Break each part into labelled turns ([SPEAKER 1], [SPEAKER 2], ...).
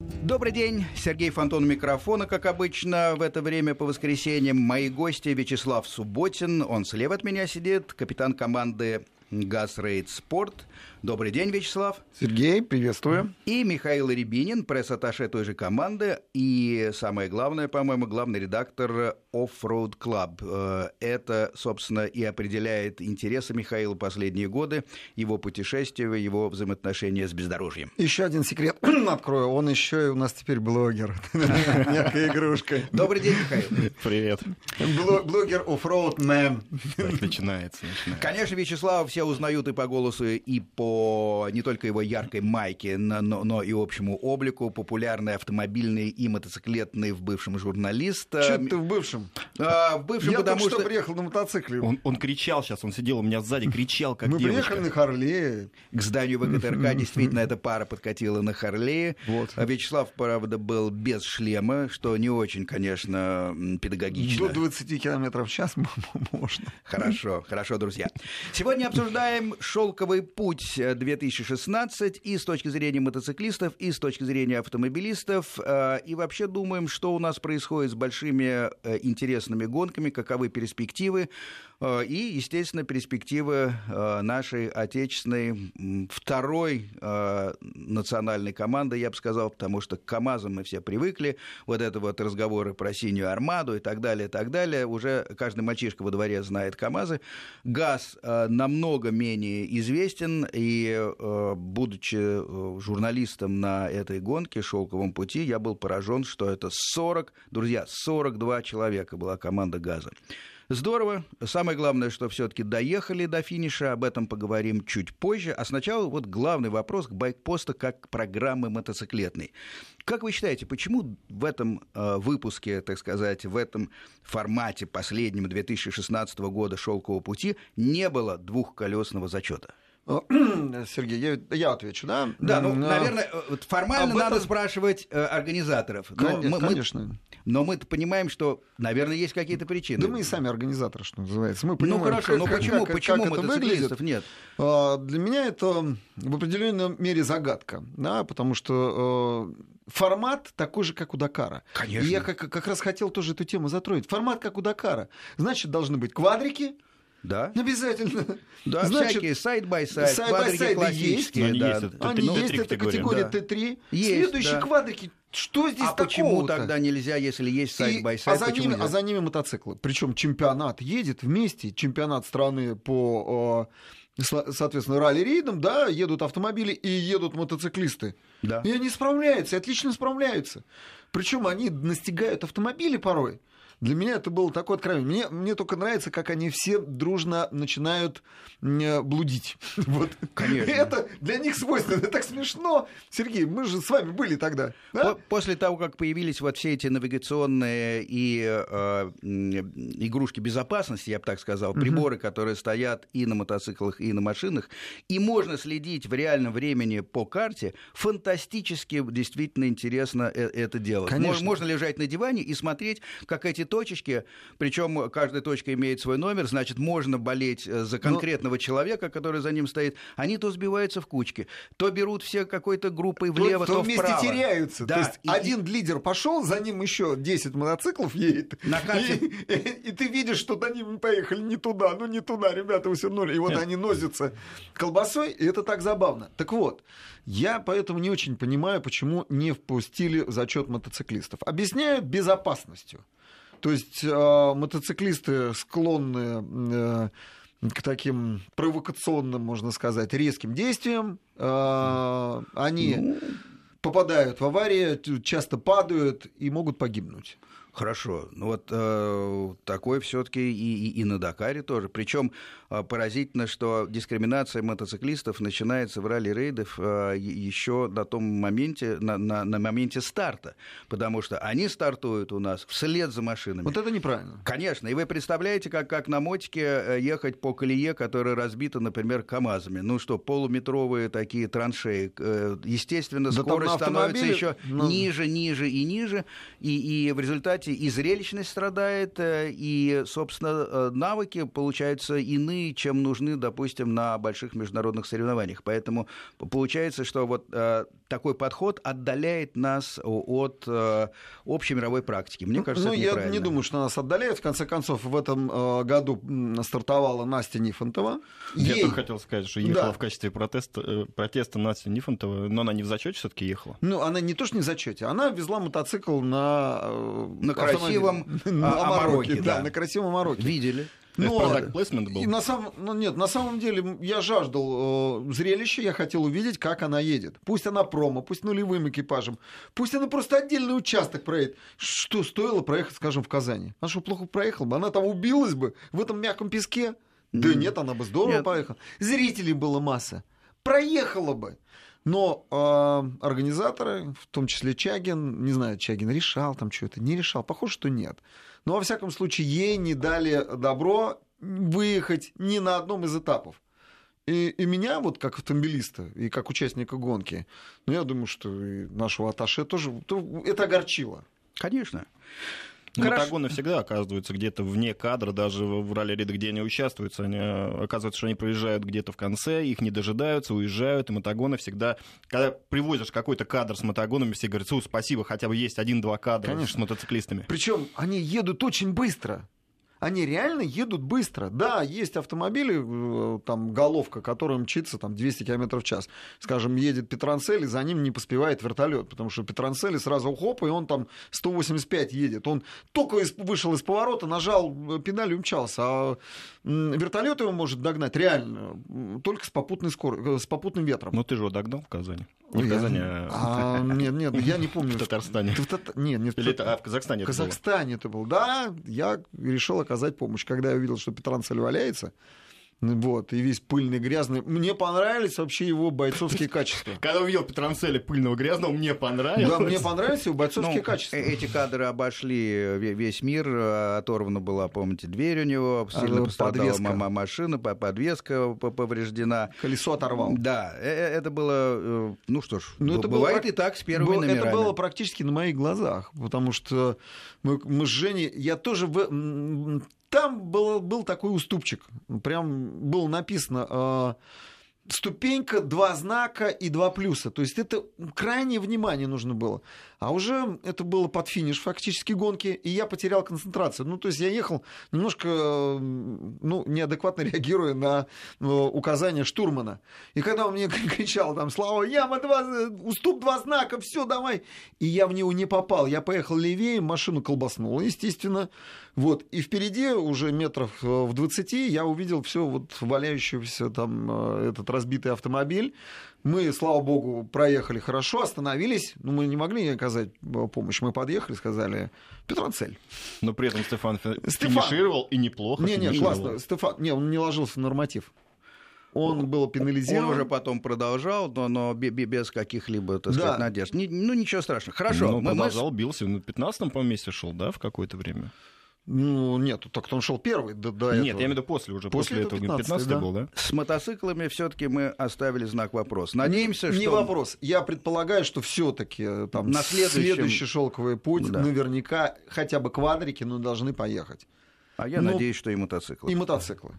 [SPEAKER 1] Добрый день, Сергей Фонтон микрофона, как обычно, в это время по воскресеньям. Мои гости Вячеслав Субботин, он слева от меня сидит, капитан команды «Газ Рейд Спорт», Добрый день, Вячеслав.
[SPEAKER 2] Сергей, приветствую.
[SPEAKER 1] И Михаил Рябинин, пресс-атташе той же команды. И самое главное, по-моему, главный редактор Off-Road Club. Э, это, собственно, и определяет интересы Михаила последние годы, его путешествия, его взаимоотношения с бездорожьем.
[SPEAKER 2] Еще один секрет открою. Он еще и у нас теперь блогер. Некая игрушка.
[SPEAKER 1] Добрый день, Михаил.
[SPEAKER 3] Привет.
[SPEAKER 2] Блогер Off-Road Man.
[SPEAKER 3] Начинается, начинается.
[SPEAKER 1] Конечно, Вячеслав все узнают и по голосу, и по не только его яркой майке, но, но и общему облику, популярный автомобильный и мотоциклетный в бывшем журналист.
[SPEAKER 2] Че ты в бывшем?
[SPEAKER 1] А, в бывшем,
[SPEAKER 2] Я
[SPEAKER 1] потому
[SPEAKER 2] только
[SPEAKER 1] что...
[SPEAKER 2] что приехал на мотоцикле.
[SPEAKER 3] Он, он кричал сейчас, он сидел у меня сзади, кричал, как
[SPEAKER 2] Мы
[SPEAKER 3] девочка.
[SPEAKER 2] приехали на Харлее.
[SPEAKER 1] К зданию ВГТРК действительно эта пара подкатила на Харлее.
[SPEAKER 2] Вот.
[SPEAKER 1] А Вячеслав, правда, был без шлема, что не очень, конечно, педагогично.
[SPEAKER 2] До 20 километров в час можно.
[SPEAKER 1] Хорошо, хорошо, друзья. Сегодня обсуждаем шелковый путь 2016 и с точки зрения мотоциклистов, и с точки зрения автомобилистов. э, И вообще думаем, что у нас происходит с большими э, интересными гонками, каковы перспективы. Э, И, естественно, перспективы э, нашей отечественной второй э, национальной команды, я бы сказал, потому что к КАМАЗам мы все привыкли. Вот это вот разговоры про синюю армаду и так далее, и так далее. Уже каждый мальчишка во дворе знает КАМАЗы. ГАЗ намного менее известен, и будучи журналистом на этой гонке «Шелковом пути», я был поражен, что это 40, друзья, 42 человека была команда «ГАЗа». Здорово. Самое главное, что все-таки доехали до финиша. Об этом поговорим чуть позже. А сначала вот главный вопрос к байкпосту как программы мотоциклетной. Как вы считаете, почему в этом э, выпуске, так сказать, в этом формате последнем 2016 года «Шелкового пути» не было двухколесного зачета?
[SPEAKER 2] Сергей, я, я отвечу, да?
[SPEAKER 1] Да, ну,
[SPEAKER 2] М, а,
[SPEAKER 1] наверное, э, вот формально
[SPEAKER 2] этом-
[SPEAKER 1] надо спрашивать э, организаторов. Но
[SPEAKER 2] Кон-
[SPEAKER 1] мы-
[SPEAKER 2] Конечно.
[SPEAKER 1] но мы понимаем, что, наверное, есть какие-то причины.
[SPEAKER 2] Да мы и сами организаторы, что называется. Мы
[SPEAKER 1] ну
[SPEAKER 2] понимаем,
[SPEAKER 1] хорошо,
[SPEAKER 2] как-
[SPEAKER 1] но почему,
[SPEAKER 2] как-
[SPEAKER 1] почему
[SPEAKER 2] как это выглядит.
[SPEAKER 1] нет?
[SPEAKER 2] А, Для меня это в определенной мере загадка, да, потому что э, формат такой же, как у Дакара.
[SPEAKER 1] Конечно.
[SPEAKER 2] И я как, как раз хотел тоже эту тему затронуть. Формат как у Дакара. Значит, должны быть квадрики,
[SPEAKER 1] Да?
[SPEAKER 2] обязательно.
[SPEAKER 1] Да,
[SPEAKER 2] Значит,
[SPEAKER 1] всякие сайт-бай-сайт,
[SPEAKER 2] сайд-бай-сайды
[SPEAKER 1] квадрики
[SPEAKER 2] есть.
[SPEAKER 1] классические.
[SPEAKER 3] Они
[SPEAKER 1] да.
[SPEAKER 3] есть, это
[SPEAKER 2] Они
[SPEAKER 3] ну,
[SPEAKER 2] есть, это
[SPEAKER 3] категории.
[SPEAKER 2] категория
[SPEAKER 1] Да.
[SPEAKER 2] Т3.
[SPEAKER 1] Есть,
[SPEAKER 2] Следующие
[SPEAKER 1] да.
[SPEAKER 2] квадрики, что здесь
[SPEAKER 1] А почему
[SPEAKER 2] такого-то?
[SPEAKER 1] тогда нельзя, если есть
[SPEAKER 2] И-
[SPEAKER 1] side-by-side?
[SPEAKER 2] а, за
[SPEAKER 1] почему
[SPEAKER 2] ними, а за ними мотоциклы. Причем чемпионат едет вместе, чемпионат страны по, э, со- соответственно, ралли-рейдам, да, едут автомобили и едут мотоциклисты.
[SPEAKER 1] Да.
[SPEAKER 2] И они справляются, и отлично справляются. Причем они настигают автомобили порой. Для меня это было такое откровение. Мне, мне только нравится, как они все дружно начинают э, блудить. Вот.
[SPEAKER 1] Конечно.
[SPEAKER 2] Это для них свойственно. Это так смешно. Сергей, мы же с вами были тогда. да?
[SPEAKER 1] По- После того, как появились вот все эти навигационные и э, м, игрушки безопасности, я бы так сказал, приборы, которые стоят и на мотоциклах, и на машинах, и можно следить в реальном времени по карте, фантастически действительно интересно э- это делать.
[SPEAKER 2] Конечно.
[SPEAKER 1] Мож- Можно лежать на диване и смотреть, как эти точечки, причем каждая точка имеет свой номер, значит, можно болеть э, за конкретного человека, который за ним стоит. Они то сбиваются в кучки, то берут все какой-то группой влево,
[SPEAKER 2] то,
[SPEAKER 1] то,
[SPEAKER 2] вместе
[SPEAKER 1] вправо.
[SPEAKER 2] теряются.
[SPEAKER 1] Да,
[SPEAKER 2] То есть
[SPEAKER 1] и-
[SPEAKER 2] один лидер пошел, за ним еще 10 мотоциклов едет.
[SPEAKER 1] На карте-
[SPEAKER 2] И, и- и ты видишь, что они поехали не туда, ну не туда, ребята, все равно. И вот
[SPEAKER 3] Нет.
[SPEAKER 2] они носятся колбасой, и это так забавно. Так вот, я поэтому не очень понимаю, почему не впустили в зачет мотоциклистов. Объясняют безопасностью. То есть э, мотоциклисты склонны э, к таким провокационным, можно сказать, резким действиям. Э, они
[SPEAKER 1] Ну.
[SPEAKER 2] попадают в аварии, часто падают и могут погибнуть.
[SPEAKER 1] Хорошо. Ну вот э, такое все-таки и, и, и на Дакаре тоже. Причем э, поразительно, что дискриминация мотоциклистов начинается в ралли-рейдах э, еще на том моменте, на, на, на моменте старта. Потому что они стартуют у нас вслед за машинами.
[SPEAKER 2] Вот это неправильно.
[SPEAKER 1] Конечно, и вы представляете, как, как на мотике э, ехать по колее, которая разбита, например, КАМАЗами. Ну что, полуметровые такие траншеи. Э, Естественно,
[SPEAKER 2] Да
[SPEAKER 1] скорость становится еще
[SPEAKER 2] ну.
[SPEAKER 1] ниже, ниже и ниже. И, и в результате и зрелищность страдает, э, и, собственно, э, навыки получаются иные, чем нужны, допустим, на больших международных соревнованиях. Поэтому получается, что вот э, такой подход отдаляет нас от э, общей мировой практики. Мне кажется,
[SPEAKER 2] ну,
[SPEAKER 1] это
[SPEAKER 2] я не думаю, что нас отдаляет. В конце концов, в этом э, году стартовала Настя Нифонтова.
[SPEAKER 3] Я
[SPEAKER 2] Ей-
[SPEAKER 3] только хотел сказать, что ехала
[SPEAKER 2] Да.
[SPEAKER 3] в качестве протеста, э, протеста Настя Нифонтова, но она не в зачете все-таки ехала.
[SPEAKER 2] Ну, она не то что не в зачете, она везла мотоцикл на... э,
[SPEAKER 1] На красивом,
[SPEAKER 2] Амароке, да,
[SPEAKER 1] да.
[SPEAKER 2] на красивом Амароке.
[SPEAKER 1] Видели.
[SPEAKER 3] Это
[SPEAKER 2] Но-
[SPEAKER 3] плейсмент был?
[SPEAKER 2] И на самом, ну нет, на самом деле я жаждал э, зрелища, я хотел увидеть, как она едет. Пусть она промо, пусть нулевым экипажем, пусть она просто отдельный участок проедет. Что стоило проехать, скажем, в Казани? Она что, плохо проехала бы? Она там убилась бы в этом мягком песке? Да
[SPEAKER 1] М.
[SPEAKER 2] нет, она бы здорово
[SPEAKER 1] Нет.
[SPEAKER 2] поехала. Зрителей было масса. Проехала бы. Но э, организаторы, в том числе Чагин, не знаю, Чагин решал там что-то, не решал, похоже, что нет. Но, во всяком случае, ей не дали добро выехать ни на одном из этапов. И, и меня, вот как автомобилиста и как участника гонки, ну, я думаю, что и нашего Аташе тоже то это огорчило.
[SPEAKER 1] Конечно.
[SPEAKER 3] Ну,
[SPEAKER 1] Хорошо.
[SPEAKER 3] Мотогоны всегда оказываются где-то вне кадра, даже в ралли-рейдах, где они участвуют, они, э, оказывается, что они проезжают где-то в конце, их не дожидаются, уезжают, и мотогоны всегда... Когда привозишь какой-то кадр с мотогонами, все говорят, «Су, спасибо, хотя бы есть один-два кадра
[SPEAKER 2] Конечно.
[SPEAKER 3] с мотоциклистами.
[SPEAKER 2] Причем они едут очень быстро. Они реально едут быстро. Да, есть автомобили, э, там головка, которая мчится там, 200 км в час. Скажем, едет Петранцель, и за ним не поспевает вертолет, потому что Петранцель сразу хоп, и он там 185 едет. Он только вышел из поворота, нажал э, педаль и умчался. А вертолет его может догнать реально только с, попутной скор... э, с попутным ветром.
[SPEAKER 3] Ну, ты же его догнал в Казани. Не в
[SPEAKER 2] Я-
[SPEAKER 3] Казани, а
[SPEAKER 2] нет, нет, я не помню.
[SPEAKER 3] в Татарстане.
[SPEAKER 2] В Тата- Нет, не в
[SPEAKER 3] Или это- а, в Казахстане
[SPEAKER 2] в. Казахстане это был. Да, я решил оказать помощь. Когда я увидел, что Петранцель валяется, вот, и весь пыльный, грязный, мне понравились вообще его бойцовские качества.
[SPEAKER 3] Когда увидел Петранцеля пыльного, грязного, мне понравилось.
[SPEAKER 2] Да, мне понравились его бойцовские
[SPEAKER 1] Ну,
[SPEAKER 2] качества.
[SPEAKER 1] э- Эти кадры обошли ве- весь мир. э, Оторвана была, помните, дверь у него. Сильно пострадала
[SPEAKER 2] подвеска.
[SPEAKER 1] ма- машина, по- подвеска повреждена.
[SPEAKER 2] Колесо оторвал.
[SPEAKER 1] Да, э- это было, ну что ж,
[SPEAKER 2] Ну, это было
[SPEAKER 1] бывает
[SPEAKER 2] прак-
[SPEAKER 1] и так с первыми
[SPEAKER 2] Было-
[SPEAKER 1] номерами.
[SPEAKER 2] Это было практически на моих глазах, потому что мы, мы с Женей, я тоже в, там был, был такой уступчик, прям было написано э, ступенька, два знака и два плюса. То есть это крайнее внимание нужно было. А уже это было под финиш фактически гонки, и я потерял концентрацию. Ну, то есть я ехал немножко э, ну, неадекватно реагируя на э, указания штурмана. И когда он мне кричал там, Слава, яма, два, уступ два знака, все, давай. И я в него не попал. Я поехал левее, машину колбаснул, естественно. Вот. И впереди уже метров э, в 20 я увидел все вот валяющийся там этот разбитый автомобиль. Мы, слава богу, проехали хорошо, остановились. Но мы не могли оказать э, помощь. Мы подъехали, сказали, Петранцель.
[SPEAKER 3] Но при этом Стефан
[SPEAKER 2] Стефан.
[SPEAKER 3] финишировал и неплохо
[SPEAKER 2] Не, не, классно. Стефан, не, он не ложился в норматив. Он был
[SPEAKER 1] Он
[SPEAKER 2] пенализирован.
[SPEAKER 1] уже потом продолжал, но, но бе- бе- без каких-либо, так
[SPEAKER 2] Да.
[SPEAKER 1] сказать, надежд. Ни- ну, ничего страшного. Хорошо.
[SPEAKER 3] Ну,
[SPEAKER 1] мы- мы
[SPEAKER 3] продолжал, бился. На 15-м, по месте шел, да, в какое-то время?
[SPEAKER 2] Ну, нет, так он шел первый до, до
[SPEAKER 3] Нет,
[SPEAKER 2] этого.
[SPEAKER 3] я имею в виду после уже.
[SPEAKER 2] После
[SPEAKER 3] После,
[SPEAKER 2] этого
[SPEAKER 3] этого
[SPEAKER 2] 15-й,
[SPEAKER 3] 15
[SPEAKER 2] да.
[SPEAKER 3] был, да?
[SPEAKER 1] С мотоциклами все-таки мы оставили знак вопрос. Надеемся,
[SPEAKER 2] Не
[SPEAKER 1] что...
[SPEAKER 2] вопрос. Я предполагаю, что все-таки там
[SPEAKER 1] На следующем-
[SPEAKER 2] следующий шелковый путь,
[SPEAKER 1] Да.
[SPEAKER 2] наверняка хотя бы квадрики, но должны поехать.
[SPEAKER 1] А я
[SPEAKER 2] Ну,
[SPEAKER 1] надеюсь, что и мотоциклы.
[SPEAKER 2] И мотоциклы.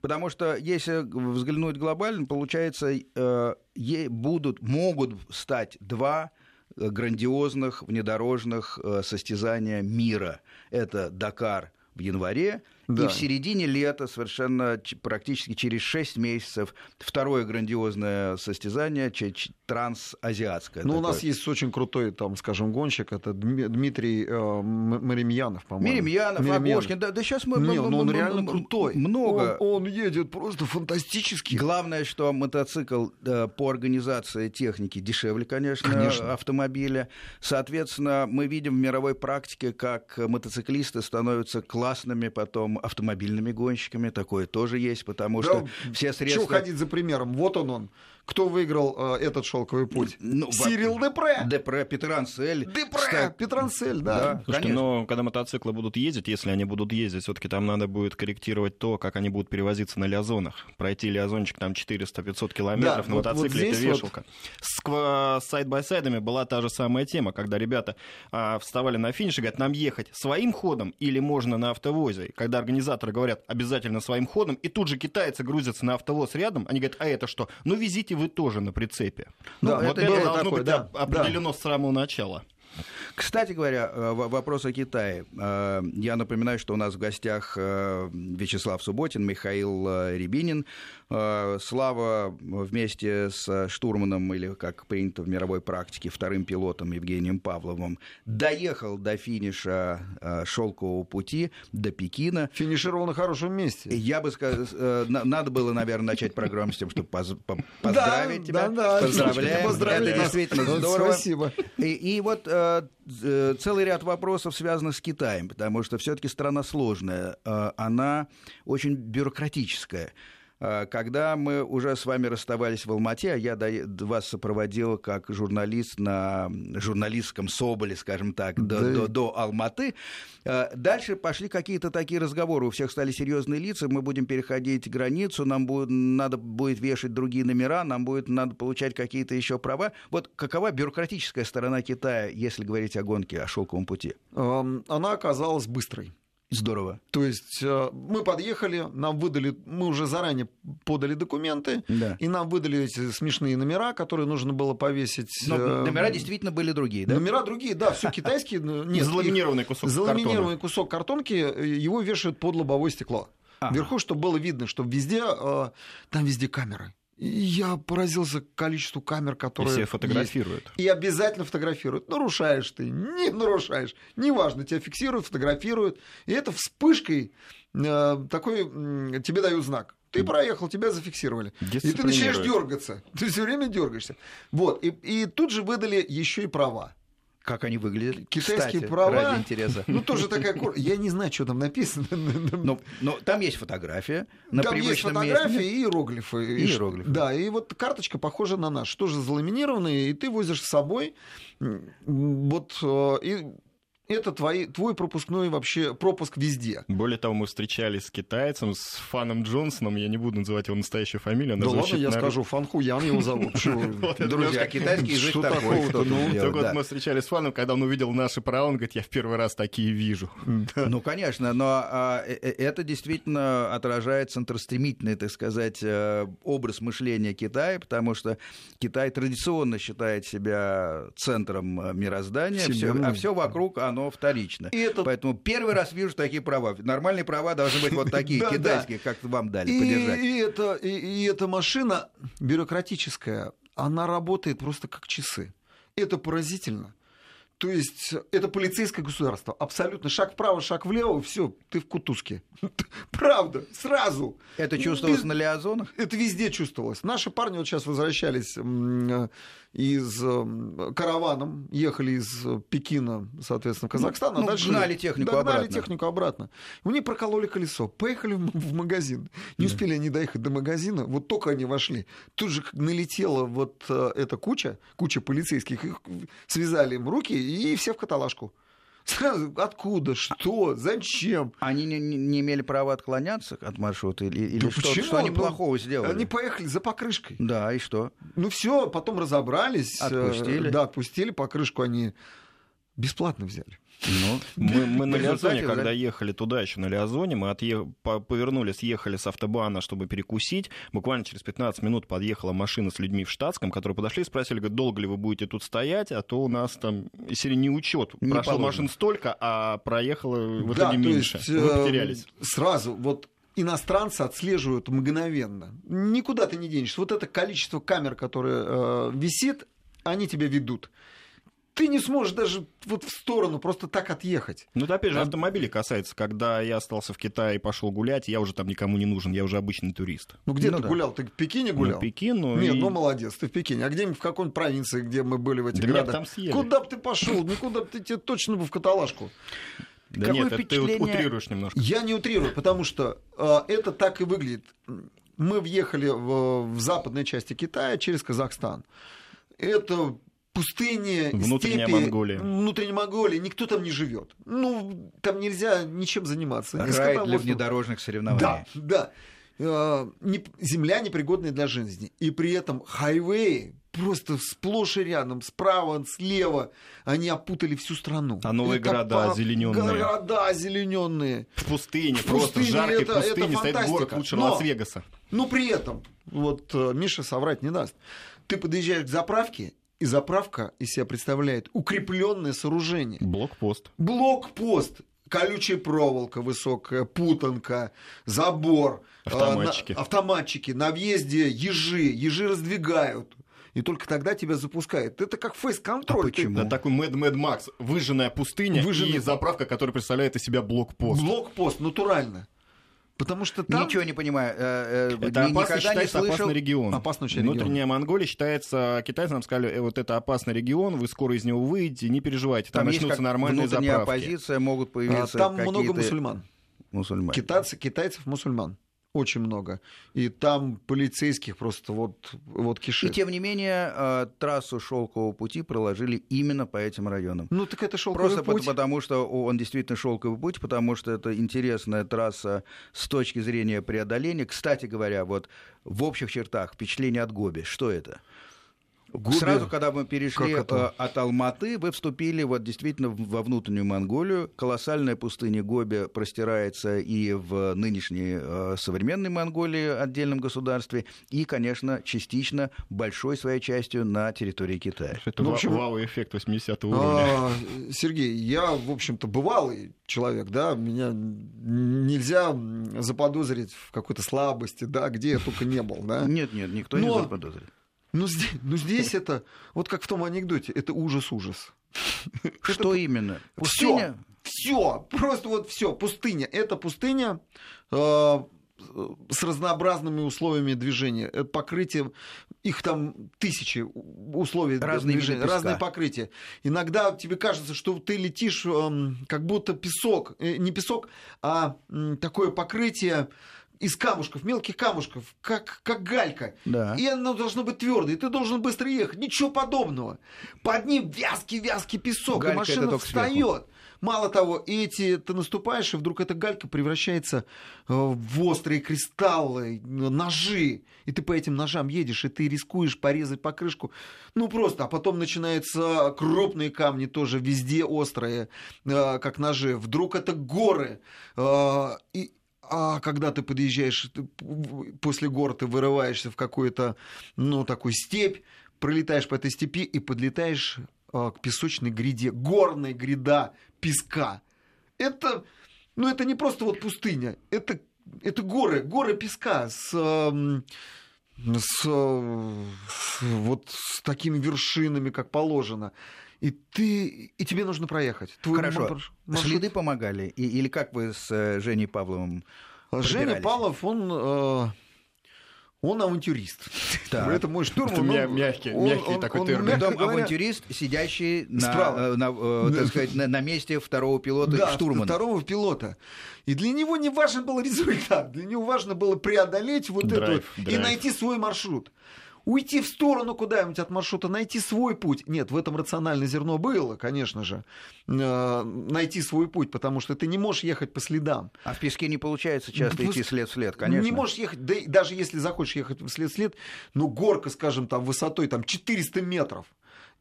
[SPEAKER 1] Потому что если взглянуть глобально, получается, э, е- будут, могут стать два э, грандиозных внедорожных э, состязания мира. Это Дакар в январе,
[SPEAKER 2] Да.
[SPEAKER 1] и в середине лета, совершенно практически через 6 месяцев, второе грандиозное состязание трансазиатское.
[SPEAKER 2] Ну, у нас есть очень крутой, там, скажем, гонщик, это Дми- Дмитрий э, Маремьянов, по-моему.
[SPEAKER 1] Миремьянов,
[SPEAKER 2] Миремьянов.
[SPEAKER 1] Агошкин, да, да сейчас мы...
[SPEAKER 2] Не,
[SPEAKER 1] мы-
[SPEAKER 2] ну он
[SPEAKER 1] мы-
[SPEAKER 2] реально
[SPEAKER 1] мы-
[SPEAKER 2] крутой.
[SPEAKER 1] Много.
[SPEAKER 2] Он, он едет просто фантастически.
[SPEAKER 1] Главное, что мотоцикл э, по организации техники дешевле, конечно,
[SPEAKER 2] Конечно.
[SPEAKER 1] автомобиля. Соответственно, мы видим в мировой практике, как мотоциклисты становятся классными потом автомобильными гонщиками. Такое тоже есть, потому что
[SPEAKER 2] Да,
[SPEAKER 1] все
[SPEAKER 2] Чего
[SPEAKER 1] средства...
[SPEAKER 2] ходить за примером? Вот он он. Кто выиграл э, этот шелковый путь?
[SPEAKER 1] Ну,
[SPEAKER 2] Сирил Депре.
[SPEAKER 1] Депре, Петер Ансель,
[SPEAKER 2] Депре!
[SPEAKER 1] Кстати,
[SPEAKER 2] Петранцель, да.
[SPEAKER 1] Да.
[SPEAKER 3] Слушайте,
[SPEAKER 1] Конечно.
[SPEAKER 3] но когда мотоциклы будут ездить, если они будут ездить, все-таки там надо будет корректировать то, как они будут перевозиться на liaison ах. Пройти liaison чик там 400-500 километров
[SPEAKER 2] Да,
[SPEAKER 3] на
[SPEAKER 2] вот- вот
[SPEAKER 3] мотоцикле, это
[SPEAKER 2] здесь вот-
[SPEAKER 3] вешалка. С с side-by-side ами была та же самая тема, когда ребята а, вставали на финиш и говорят, нам ехать своим ходом или можно на автовозе. И когда организаторы говорят, обязательно своим ходом, и тут же китайцы грузятся на автовоз рядом, они говорят, а это что? Ну, везите вы тоже на прицепе.
[SPEAKER 2] Да,
[SPEAKER 3] вот
[SPEAKER 2] это
[SPEAKER 3] это, должно
[SPEAKER 2] такое,
[SPEAKER 3] быть
[SPEAKER 2] да,
[SPEAKER 3] оп- определено с самого начала.
[SPEAKER 1] Кстати говоря, э, вопрос о Китае. Э, Я напоминаю, что у нас в гостях э, Вячеслав Субботин, Михаил Рябинин. Э, Слава вместе с штурманом, или как принято в мировой практике, вторым пилотом Евгением Павловым, доехал до финиша э, шелкового пути, до Пекина.
[SPEAKER 2] Финишировал на хорошем месте.
[SPEAKER 1] Я бы сказал, э, на- надо было, наверное, начать программу с тем, чтобы поз- по- поздравить тебя.
[SPEAKER 2] Да, да,
[SPEAKER 1] Поздравляем.
[SPEAKER 2] поздравить
[SPEAKER 1] Это действительно здорово.
[SPEAKER 2] Спасибо.
[SPEAKER 1] И, и вот э, э, целый ряд вопросов, связанных с Китаем, потому что все-таки страна сложная, э, она очень бюрократическая. Э, Когда мы уже с вами расставались в Алмате, а я вас сопроводил как журналист на журналистском Соболе, скажем так, до,
[SPEAKER 2] Да.
[SPEAKER 1] до- до Алматы, э, дальше пошли какие-то такие разговоры, у всех стали серьезные лица, мы будем переходить границу, нам будет, надо будет вешать другие номера, нам будет надо получать какие-то еще права. Вот какова бюрократическая сторона Китая, если говорить о гонке, о шелковом пути?
[SPEAKER 2] Она оказалась быстрой.
[SPEAKER 1] Здорово.
[SPEAKER 2] То есть э, мы подъехали, нам выдали, мы уже заранее подали документы,
[SPEAKER 1] Да.
[SPEAKER 2] и нам выдали эти смешные номера, которые нужно было повесить.
[SPEAKER 1] Но
[SPEAKER 2] э,
[SPEAKER 1] номера действительно были другие, да?
[SPEAKER 2] Номера другие, да, все китайские. Нет,
[SPEAKER 3] Заламинированный кусок
[SPEAKER 2] заламинированный кусок картонки, э, его вешают под лобовое стекло.
[SPEAKER 1] Ага.
[SPEAKER 2] Вверху, чтобы было видно, что везде, э, там везде камеры. И я поразился количеству камер,
[SPEAKER 3] И
[SPEAKER 2] которые
[SPEAKER 3] все
[SPEAKER 2] есть.
[SPEAKER 3] фотографируют.
[SPEAKER 2] И обязательно фотографируют. Нарушаешь ты, не нарушаешь. Неважно, тебя фиксируют, фотографируют. И это вспышкой э, такой м, тебе дают знак. Ты проехал, тебя зафиксировали. И ты начинаешь дергаться. Ты все время дергаешься. Вот. И, и тут же выдали еще и права.
[SPEAKER 1] Как они выглядят?
[SPEAKER 2] Китайские
[SPEAKER 1] Кстати,
[SPEAKER 2] права.
[SPEAKER 1] ради интереса.
[SPEAKER 2] Ну, тоже такая... Я не знаю, что там написано.
[SPEAKER 1] Но, но там есть фотография на
[SPEAKER 2] Там есть фотографии
[SPEAKER 1] месте.
[SPEAKER 2] и иероглифы.
[SPEAKER 1] И иероглифы.
[SPEAKER 2] Да, и вот карточка похожа на нашу, тоже заламинированная, и ты возишь с собой. Вот э, и это твои, твой пропускной вообще пропуск везде.
[SPEAKER 3] Более того, мы встречались с китайцем, с Фаном Джонсоном, я не буду называть его настоящую фамилию. она
[SPEAKER 2] Да ладно, я
[SPEAKER 3] на-
[SPEAKER 2] скажу, Фанху Ян его зовут.
[SPEAKER 1] Друзья, китайский язык такой,
[SPEAKER 3] Так вот, мы встречались с Фаном, когда он увидел наши права, он говорит, я в первый раз такие вижу.
[SPEAKER 1] Ну, конечно, но а, э- э- это действительно отражает центростремительный, так сказать, э, образ мышления Китая, потому что Китай традиционно считает себя центром мироздания, а все вокруг оно вторично.
[SPEAKER 2] И это-
[SPEAKER 1] Поэтому первый раз вижу такие права. Нормальные права должны быть вот такие, китайские, как вам дали, подержать.
[SPEAKER 2] и это, и, эта машина бюрократическая, она работает просто как часы. Это поразительно. То есть это полицейское государство. Абсолютно. Шаг вправо, шаг влево, все, ты в кутузке. Правда, сразу.
[SPEAKER 1] Это чувствовалось
[SPEAKER 2] Без-
[SPEAKER 1] на Лиазонах?
[SPEAKER 2] Это везде чувствовалось. Наши парни вот сейчас возвращались из м, караваном, ехали из Пекина, соответственно, в Казахстан, а
[SPEAKER 1] ну,
[SPEAKER 2] дальше
[SPEAKER 1] гнали технику
[SPEAKER 2] догнали
[SPEAKER 1] обратно.
[SPEAKER 2] технику обратно. Них прокололи колесо, поехали в, магазин. Не успели они доехать до магазина, вот только они вошли. Тут же налетела вот э, эта куча, куча полицейских, их связали им руки и все в каталажку. Сразу откуда, что, зачем?
[SPEAKER 1] Они не, не- имели права отклоняться от маршрута? Или, или
[SPEAKER 2] Да
[SPEAKER 1] что,
[SPEAKER 2] почему?
[SPEAKER 1] что они
[SPEAKER 2] Ну,
[SPEAKER 1] плохого сделали?
[SPEAKER 2] Они поехали за покрышкой.
[SPEAKER 1] Да, и что?
[SPEAKER 2] Ну все, потом разобрались. э,
[SPEAKER 1] Отпустили.
[SPEAKER 2] Да, отпустили, покрышку они бесплатно взяли.
[SPEAKER 1] Ну,
[SPEAKER 3] Мы, мы на Лиазоне, когда
[SPEAKER 1] да?
[SPEAKER 3] ехали туда еще на Лиазоне, мы отъе- по- повернули, съехали с автобана, чтобы перекусить. Буквально через 15 минут подъехала машина с людьми в штатском, которые подошли и спросили, говорят, долго ли вы будете тут стоять, а то у нас там, если не учет,
[SPEAKER 1] Не
[SPEAKER 3] прошло
[SPEAKER 1] положено.
[SPEAKER 3] машин столько, а проехало в
[SPEAKER 2] Да,
[SPEAKER 3] итоге
[SPEAKER 2] то
[SPEAKER 3] меньше.
[SPEAKER 2] есть,
[SPEAKER 3] Мы
[SPEAKER 2] э,
[SPEAKER 3] потерялись.
[SPEAKER 2] Сразу, вот иностранцы отслеживают мгновенно. Никуда ты не денешься. Вот это количество камер, которое э, висит, они тебя ведут. Ты не сможешь даже вот в сторону просто так отъехать.
[SPEAKER 3] Ну, это опять же автомобилей касается. Когда я остался в Китае и пошел гулять, я уже там никому не нужен, я уже обычный турист.
[SPEAKER 2] Ну где
[SPEAKER 1] Ну
[SPEAKER 2] ты
[SPEAKER 1] да.
[SPEAKER 2] гулял? Ты в Пекине
[SPEAKER 3] Ну,
[SPEAKER 2] гулял?
[SPEAKER 3] Пекин, ну,
[SPEAKER 2] Нет,
[SPEAKER 3] и-
[SPEAKER 2] ну молодец, ты в Пекине. А где-нибудь в какой-нибудь провинции, где мы были в этих
[SPEAKER 3] Да
[SPEAKER 2] городах?
[SPEAKER 3] там съели.
[SPEAKER 2] Куда бы ты пошел? Никуда бы ты тебе точно бы в каталажку.
[SPEAKER 3] Да
[SPEAKER 1] Какое
[SPEAKER 3] нет, это ты
[SPEAKER 1] впечатление-
[SPEAKER 3] утрируешь немножко.
[SPEAKER 2] Я не утрирую, потому что э, это так и выглядит. Мы въехали в, в западной части Китая через Казахстан. Это пустыне,
[SPEAKER 3] Внутренняя
[SPEAKER 2] степи,
[SPEAKER 3] Монголия.
[SPEAKER 2] внутренней Монголии, никто там не живет. Ну, там нельзя ничем заниматься. Ни
[SPEAKER 1] Рай для внедорожных соревнований.
[SPEAKER 2] Да, да. Э, земля непригодная для жизни. И при этом хайвеи просто сплошь и рядом, справа, слева, они опутали всю страну.
[SPEAKER 3] А новые
[SPEAKER 2] Это
[SPEAKER 3] города
[SPEAKER 2] по-
[SPEAKER 3] озелененные.
[SPEAKER 2] Города озелененные.
[SPEAKER 3] В пустыне,
[SPEAKER 2] В
[SPEAKER 3] просто
[SPEAKER 2] пустыне
[SPEAKER 3] в жаркой
[SPEAKER 2] это-
[SPEAKER 3] пустыне
[SPEAKER 2] это
[SPEAKER 3] стоит город
[SPEAKER 2] фантастика.
[SPEAKER 3] лучше
[SPEAKER 2] Но-
[SPEAKER 3] Лас-Вегаса.
[SPEAKER 2] Но при этом, вот э, Миша соврать не даст, ты подъезжаешь к заправке, и заправка из себя представляет укрепленное сооружение.
[SPEAKER 3] Блокпост.
[SPEAKER 2] Блокпост, колючая проволока высокая, путанка, забор, э,
[SPEAKER 3] Автоматчики.
[SPEAKER 2] на- автоматчики, на въезде ежи, ежи раздвигают. И только тогда тебя запускают. Это как фейс-контроль.
[SPEAKER 1] А почему?
[SPEAKER 3] Да, такой Мэд Мэд Макс. Выжженная пустыня
[SPEAKER 2] Выжженная-
[SPEAKER 3] и заправка, которая представляет из себя блокпост.
[SPEAKER 2] Блокпост, натурально. Потому что там...
[SPEAKER 1] Ничего не понимаю. э, э,
[SPEAKER 3] Это опасный,
[SPEAKER 1] никогда не
[SPEAKER 3] считается
[SPEAKER 1] слышал.
[SPEAKER 3] опасный регион.
[SPEAKER 2] Опасный очень регион.
[SPEAKER 3] Внутренняя Монголия считается, китайцы нам сказали, э, вот это опасный регион, вы скоро из него выйдете, не переживайте, там,
[SPEAKER 1] Там есть
[SPEAKER 3] начнутся
[SPEAKER 1] как
[SPEAKER 3] нормальные заправки.
[SPEAKER 1] оппозиция, могут
[SPEAKER 2] а,
[SPEAKER 1] появиться
[SPEAKER 2] Там много мусульман.
[SPEAKER 1] мусульмане.
[SPEAKER 2] Китайцы, китайцев мусульман. Очень много. И там полицейских просто вот, вот
[SPEAKER 1] И
[SPEAKER 2] кишит.
[SPEAKER 1] тем не менее, э, трассу шелкового пути проложили именно по этим районам.
[SPEAKER 2] Ну так это шелковый
[SPEAKER 1] Просто
[SPEAKER 2] путь.
[SPEAKER 1] пот- потому, что он действительно шелковый путь, потому что это интересная трасса с точки зрения преодоления. Кстати говоря, вот в общих чертах впечатление от Гоби. Что это?
[SPEAKER 2] Гоби?
[SPEAKER 1] Сразу, когда мы перешли э, от Алматы, вы вступили вот действительно в- во внутреннюю Монголию. Колоссальная пустыня Гоби простирается и в нынешней э, современной Монголии, отдельном государстве, и, конечно, частично большой своей частью на территории Китая.
[SPEAKER 3] Это
[SPEAKER 2] Ну, в общем,
[SPEAKER 3] вау-эффект 80 уровня.
[SPEAKER 2] А, Сергей, я, в общем-то, бывалый человек, да, меня нельзя заподозрить в какой-то слабости, да, где я только не был, да.
[SPEAKER 1] Нет, нет, никто не заподозрит.
[SPEAKER 2] Ну здесь, ну, здесь это, вот как в том анекдоте, это ужас-ужас.
[SPEAKER 1] Что именно? Пустыня?
[SPEAKER 2] все, просто вот все, пустыня. Это пустыня э, с разнообразными условиями движения. Это покрытие, их там тысячи условий
[SPEAKER 1] Разные
[SPEAKER 2] движения, разные покрытия. Иногда тебе кажется, что ты летишь эм, как будто песок, э, не песок, а такое покрытие из камушков, мелких камушков, как, как галька.
[SPEAKER 1] Да.
[SPEAKER 2] И оно должно быть твердое, и ты должен быстро ехать. Ничего подобного. Под ним вязкий-вязкий песок,
[SPEAKER 1] Галька
[SPEAKER 2] и машина встает. Мало того, эти ты наступаешь, и вдруг эта галька превращается э, в острые кристаллы, ножи. И ты по этим ножам едешь, и ты рискуешь порезать покрышку. Ну просто, а потом начинаются крупные камни тоже, везде острые, э, как ножи. Вдруг это горы. э, И, а когда ты подъезжаешь, ты после гор ты вырываешься в какую-то, ну, такую степь, пролетаешь по этой степи и подлетаешь а, к песочной гряде, горная гряда песка. Это, ну, это не просто вот пустыня, это, это горы, горы песка с, с, с вот с такими вершинами, как положено. И ты, и тебе нужно проехать. Твой
[SPEAKER 1] Хорошо.
[SPEAKER 2] марш- маршрут-
[SPEAKER 1] Следы помогали? И- или как вы с э, Женей Павловым?
[SPEAKER 2] Женя
[SPEAKER 1] пробирались?
[SPEAKER 2] Павлов, он, э, он авантюрист.
[SPEAKER 1] Так.
[SPEAKER 2] Это мой штурман.
[SPEAKER 3] Это мя- мягкий-
[SPEAKER 2] он-
[SPEAKER 3] мягкий
[SPEAKER 2] он-
[SPEAKER 3] такой
[SPEAKER 2] он,
[SPEAKER 3] термин.
[SPEAKER 2] мягко говоря,
[SPEAKER 1] авантюрист, сидящий на, э, на, э, так сказать, на, на месте второго пилота
[SPEAKER 2] да,
[SPEAKER 1] штурмана.
[SPEAKER 2] второго пилота. И для него не важен был результат, для него важно было преодолеть вот
[SPEAKER 3] Драйв,
[SPEAKER 2] это и найти свой маршрут. Уйти в сторону куда-нибудь от маршрута, найти свой путь. Нет, в этом рациональное зерно было, конечно же. Э, Найти свой путь, потому что ты не можешь ехать по следам.
[SPEAKER 1] А в песке не получается часто
[SPEAKER 2] Ну,
[SPEAKER 1] идти след в след, конечно.
[SPEAKER 2] Не можешь ехать, да даже если захочешь ехать вслед след, ну горка, скажем, там высотой там 400 метров.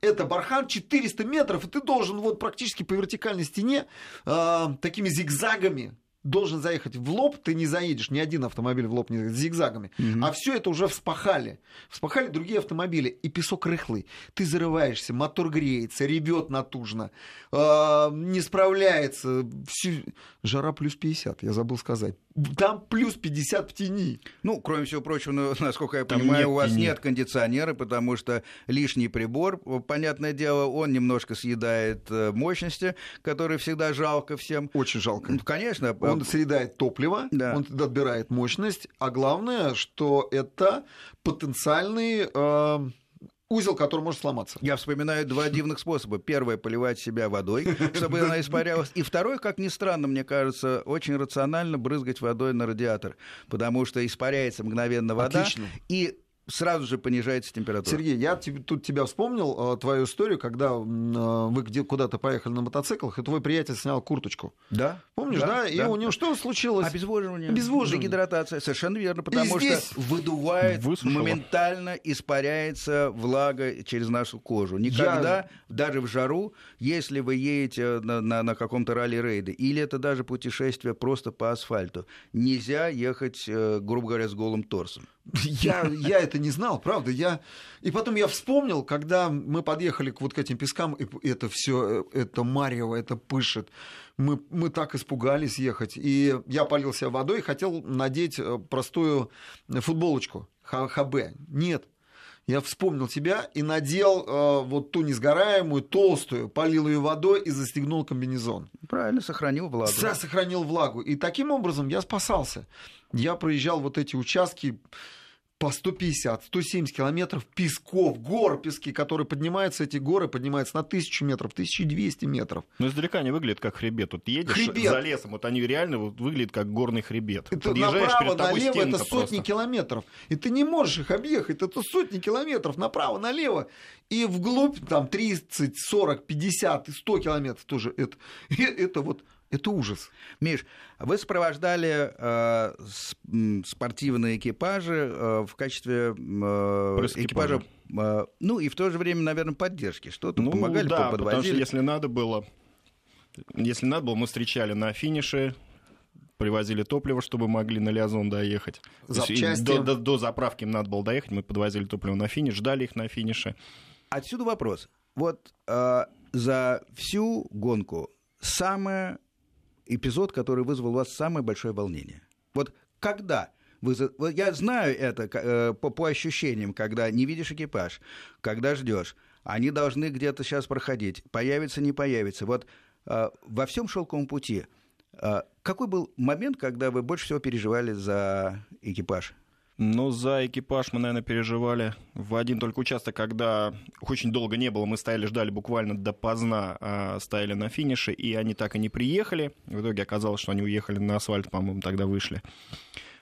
[SPEAKER 2] Это бархан 400 метров, и ты должен вот практически по вертикальной стене э, такими зигзагами должен заехать в лоб, ты не заедешь, ни один автомобиль в лоб не заедет, зигзагами. А все это уже вспахали. Вспахали другие автомобили, и песок рыхлый. Ты зарываешься, мотор греется, ревет натужно, э, не справляется. Всю... Жара плюс 50, я забыл сказать. Там плюс 50 в тени.
[SPEAKER 1] Ну, кроме всего прочего, ну, насколько я
[SPEAKER 3] Там
[SPEAKER 1] понимаю, у вас
[SPEAKER 3] тени.
[SPEAKER 1] нет кондиционера, потому что лишний прибор, понятное дело, он немножко съедает э, мощности, которые всегда жалко всем.
[SPEAKER 2] Очень жалко.
[SPEAKER 1] Ну, Конечно,
[SPEAKER 2] Он съедает топливо,
[SPEAKER 1] Да.
[SPEAKER 2] он отбирает мощность, а главное, что это потенциальный э, узел, который может сломаться.
[SPEAKER 1] Я вспоминаю два дивных способа. Первое — поливать себя водой, чтобы она испарялась. И второе, как ни странно, мне кажется, очень рационально брызгать водой на радиатор, потому что испаряется мгновенно вода.
[SPEAKER 2] Отлично.
[SPEAKER 1] И сразу же понижается температура.
[SPEAKER 2] Сергей, я тут тебя вспомнил, э, твою историю, когда э, вы где, куда-то поехали на мотоциклах, и твой приятель снял курточку.
[SPEAKER 1] Да.
[SPEAKER 2] Помнишь, да? да? И у него что случилось?
[SPEAKER 1] Обезвоживание.
[SPEAKER 2] Обезвоживание.
[SPEAKER 1] Дегидратация. Совершенно верно, потому что выдувает, Высушило. моментально испаряется влага через нашу кожу. Никогда, я... даже в жару, если вы едете на, на, на каком-то ралли-рейде, или это даже путешествие просто по асфальту, нельзя ехать, э, грубо говоря, с голым торсом.
[SPEAKER 2] Я, я это не знал, правда. Я... И потом я вспомнил, когда мы подъехали к вот к этим пескам, и это все, э, это марево, это пышет. Мы, мы так испугались ехать. И я полился водой и хотел надеть э, простую футболочку ХБ. Нет, я вспомнил тебя и надел э, вот ту несгораемую, толстую, полил ее водой и застегнул комбинезон.
[SPEAKER 1] Правильно, сохранил влагу.
[SPEAKER 2] Да, сохранил влагу. И таким образом я спасался. Я проезжал вот эти участки по 150, 170 километров песков, гор пески, которые поднимаются, эти горы поднимаются на 1000 метров, 1200 метров.
[SPEAKER 3] Но издалека не выглядит как хребет. Вот едешь хребет. за лесом, вот они реально вот выглядят как горный хребет.
[SPEAKER 2] Это направо, налево это сотни просто. километров. И ты не можешь их объехать, это сотни километров направо, налево. И вглубь там 30, 40, 50 и 100 километров тоже. Это, это вот это ужас.
[SPEAKER 1] Миш, вы сопровождали э, спортивные экипажи э, в качестве э, экипажа, э, ну и в то же время, наверное, поддержки. Что-то ну, помогали,
[SPEAKER 3] да, подвозили. потому что если надо было, если надо было, мы встречали на финише, привозили топливо, чтобы могли на Лиазон доехать.
[SPEAKER 2] Запчасти.
[SPEAKER 3] До, до, до заправки им надо было доехать, мы подвозили топливо на финиш, ждали их на финише.
[SPEAKER 1] Отсюда вопрос. Вот э, за всю гонку самое эпизод, который вызвал у вас самое большое волнение? Вот когда вы, я знаю это э, по, по ощущениям, когда не видишь экипаж, когда ждешь, они должны где-то сейчас проходить, появится, не появится. Вот э, во всем шелковом пути э, какой был момент, когда вы больше всего переживали за экипаж?
[SPEAKER 3] Ну, за экипаж мы, наверное, переживали в один только участок, когда очень долго не было, мы стояли, ждали буквально допоздна, а стояли на финише, и они так и не приехали. В итоге оказалось, что они уехали на асфальт, по-моему, тогда вышли.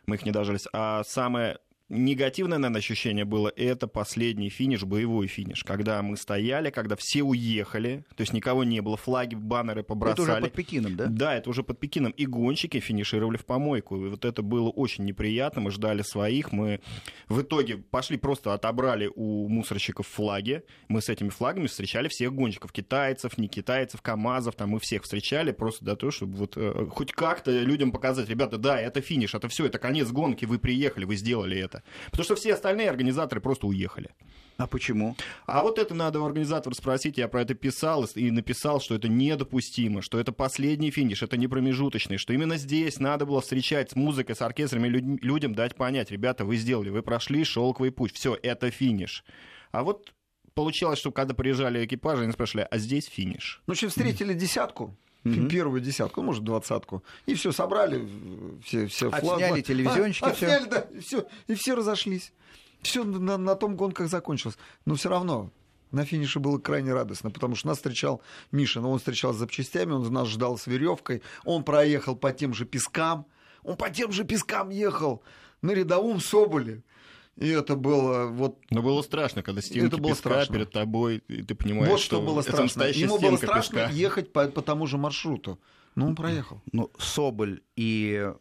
[SPEAKER 3] Мы их не дождались. А самое негативное, наверное, ощущение было, это последний финиш, боевой финиш, когда мы стояли, когда все уехали, то есть никого не было, флаги, баннеры побросали.
[SPEAKER 1] Это уже под Пекином, да?
[SPEAKER 3] Да, это уже под Пекином. И гонщики финишировали в помойку. И вот это было очень неприятно. Мы ждали своих. Мы в итоге пошли просто отобрали у мусорщиков флаги. Мы с этими флагами встречали всех гонщиков. Китайцев, не китайцев, КАМАЗов. Там мы всех встречали просто для того, чтобы вот э, хоть как-то людям показать, ребята, да, это финиш, это все, это конец гонки, вы приехали, вы сделали это это. Потому что все остальные организаторы просто уехали.
[SPEAKER 1] А почему?
[SPEAKER 3] А вот это надо у организатора спросить. Я про это писал и написал, что это недопустимо, что это последний финиш, это не промежуточный, что именно здесь надо было встречать с музыкой, с оркестрами, людям дать понять, ребята, вы сделали, вы прошли шелковый путь, все, это финиш. А вот получалось, что когда приезжали экипажи, они спрашивали, а здесь финиш?
[SPEAKER 2] Ну, что встретили десятку, mm первую десятку, может, двадцатку. И все собрали, все, все
[SPEAKER 1] Отсняли телевизионщики. А,
[SPEAKER 2] отсняли, да, и все, и все разошлись. Все на, на том гонках закончилось. Но все равно на финише было крайне радостно, потому что нас встречал Миша, но он встречал с запчастями, он нас ждал с веревкой, он проехал по тем же пескам, он по тем же пескам ехал на рядовом Соболе. И это было вот...
[SPEAKER 3] Но было страшно, когда стенки это было песка страшно. перед тобой, и ты понимаешь,
[SPEAKER 2] вот что, что было страшно. Ему было страшно песка. ехать по, по тому же маршруту. Но он проехал.
[SPEAKER 1] Ну, Соболь и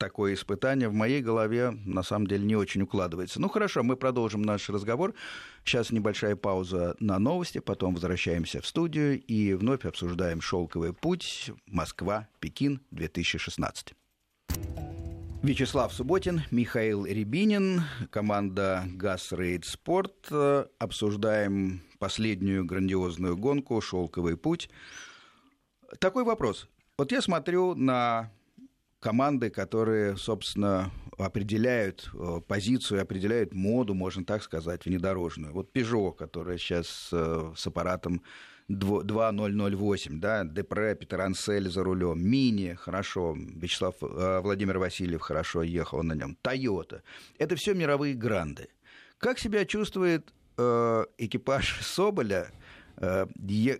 [SPEAKER 1] такое испытание в моей голове на самом деле не очень укладывается. Ну хорошо, мы продолжим наш разговор. Сейчас небольшая пауза на новости, потом возвращаемся в студию и вновь обсуждаем «Шелковый путь. Москва. Пекин. 2016». Вячеслав Субботин, Михаил Рябинин, команда «Газ Рейд Спорт». Обсуждаем последнюю грандиозную гонку «Шелковый путь». Такой вопрос. Вот я смотрю на команды, которые, собственно, определяют э, позицию, определяют моду, можно так сказать, внедорожную. Вот Peugeot, которая сейчас э, с аппаратом 2008, да, Депре, Питер Ансель за рулем, Мини, хорошо, Вячеслав э, Владимир Васильев хорошо ехал на нем, Тойота. Это все мировые гранды. Как себя чувствует э, экипаж Соболя э,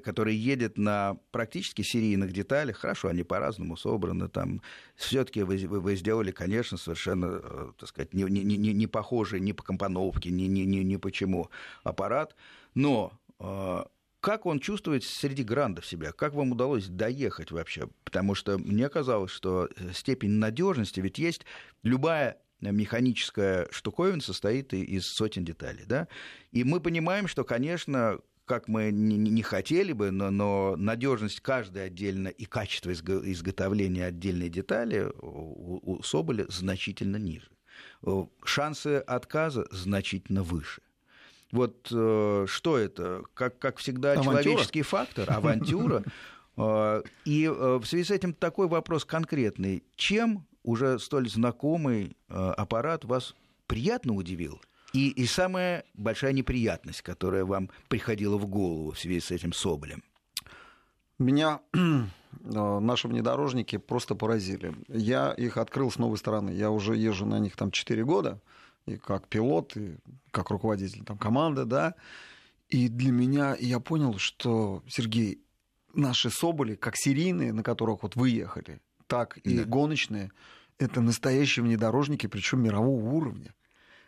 [SPEAKER 1] который едет на практически серийных деталях, хорошо, они по-разному собраны, там все-таки вы, вы, вы сделали, конечно, совершенно, э, так сказать, не, не, не, не похожий ни по компоновке, ни, ни, ни, ни почему аппарат, но э, как он чувствует среди грандов себя? Как вам удалось доехать вообще? Потому что мне казалось, что степень надежности, ведь есть любая механическая штуковина состоит из сотен деталей, да? И мы понимаем, что, конечно, как мы не, хотели бы, но, но надежность каждой отдельно и качество изготовления отдельной детали у, у Соболя значительно ниже. Шансы отказа значительно выше. Вот э, что это? Как, как всегда, авантюра? человеческий фактор, авантюра. Э, и э, в связи с этим такой вопрос конкретный. Чем уже столь знакомый э, аппарат вас приятно удивил? И, и самая большая неприятность, которая вам приходила в голову в связи с этим Соболем?
[SPEAKER 2] Меня наши внедорожники просто поразили. Я их открыл с новой стороны. Я уже езжу на них там 4 года, и как пилот, и как руководитель там, команды, да. И для меня я понял, что, Сергей, наши Соболи, как серийные, на которых вот вы ехали, так и да. гоночные, это настоящие внедорожники, причем мирового уровня.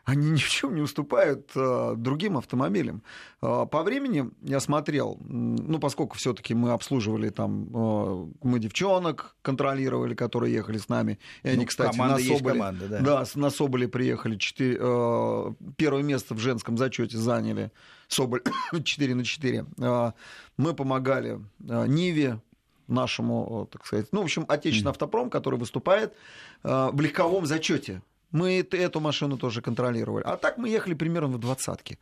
[SPEAKER 2] Они ни в чем не уступают э, другим автомобилям. Э, по времени я смотрел, ну, поскольку все-таки мы обслуживали там, э, мы девчонок контролировали, которые ехали с нами. И они, ну, кстати, на Соболе, команда, да. Да, на Соболе приехали 4, э, первое место в женском зачете заняли. Соболь 4 на 4. Э, мы помогали э, Ниве, нашему, так сказать, ну, в общем, отечественный автопром, который выступает э, в легковом зачете. Мы эту машину тоже контролировали. А так мы ехали примерно в двадцатке.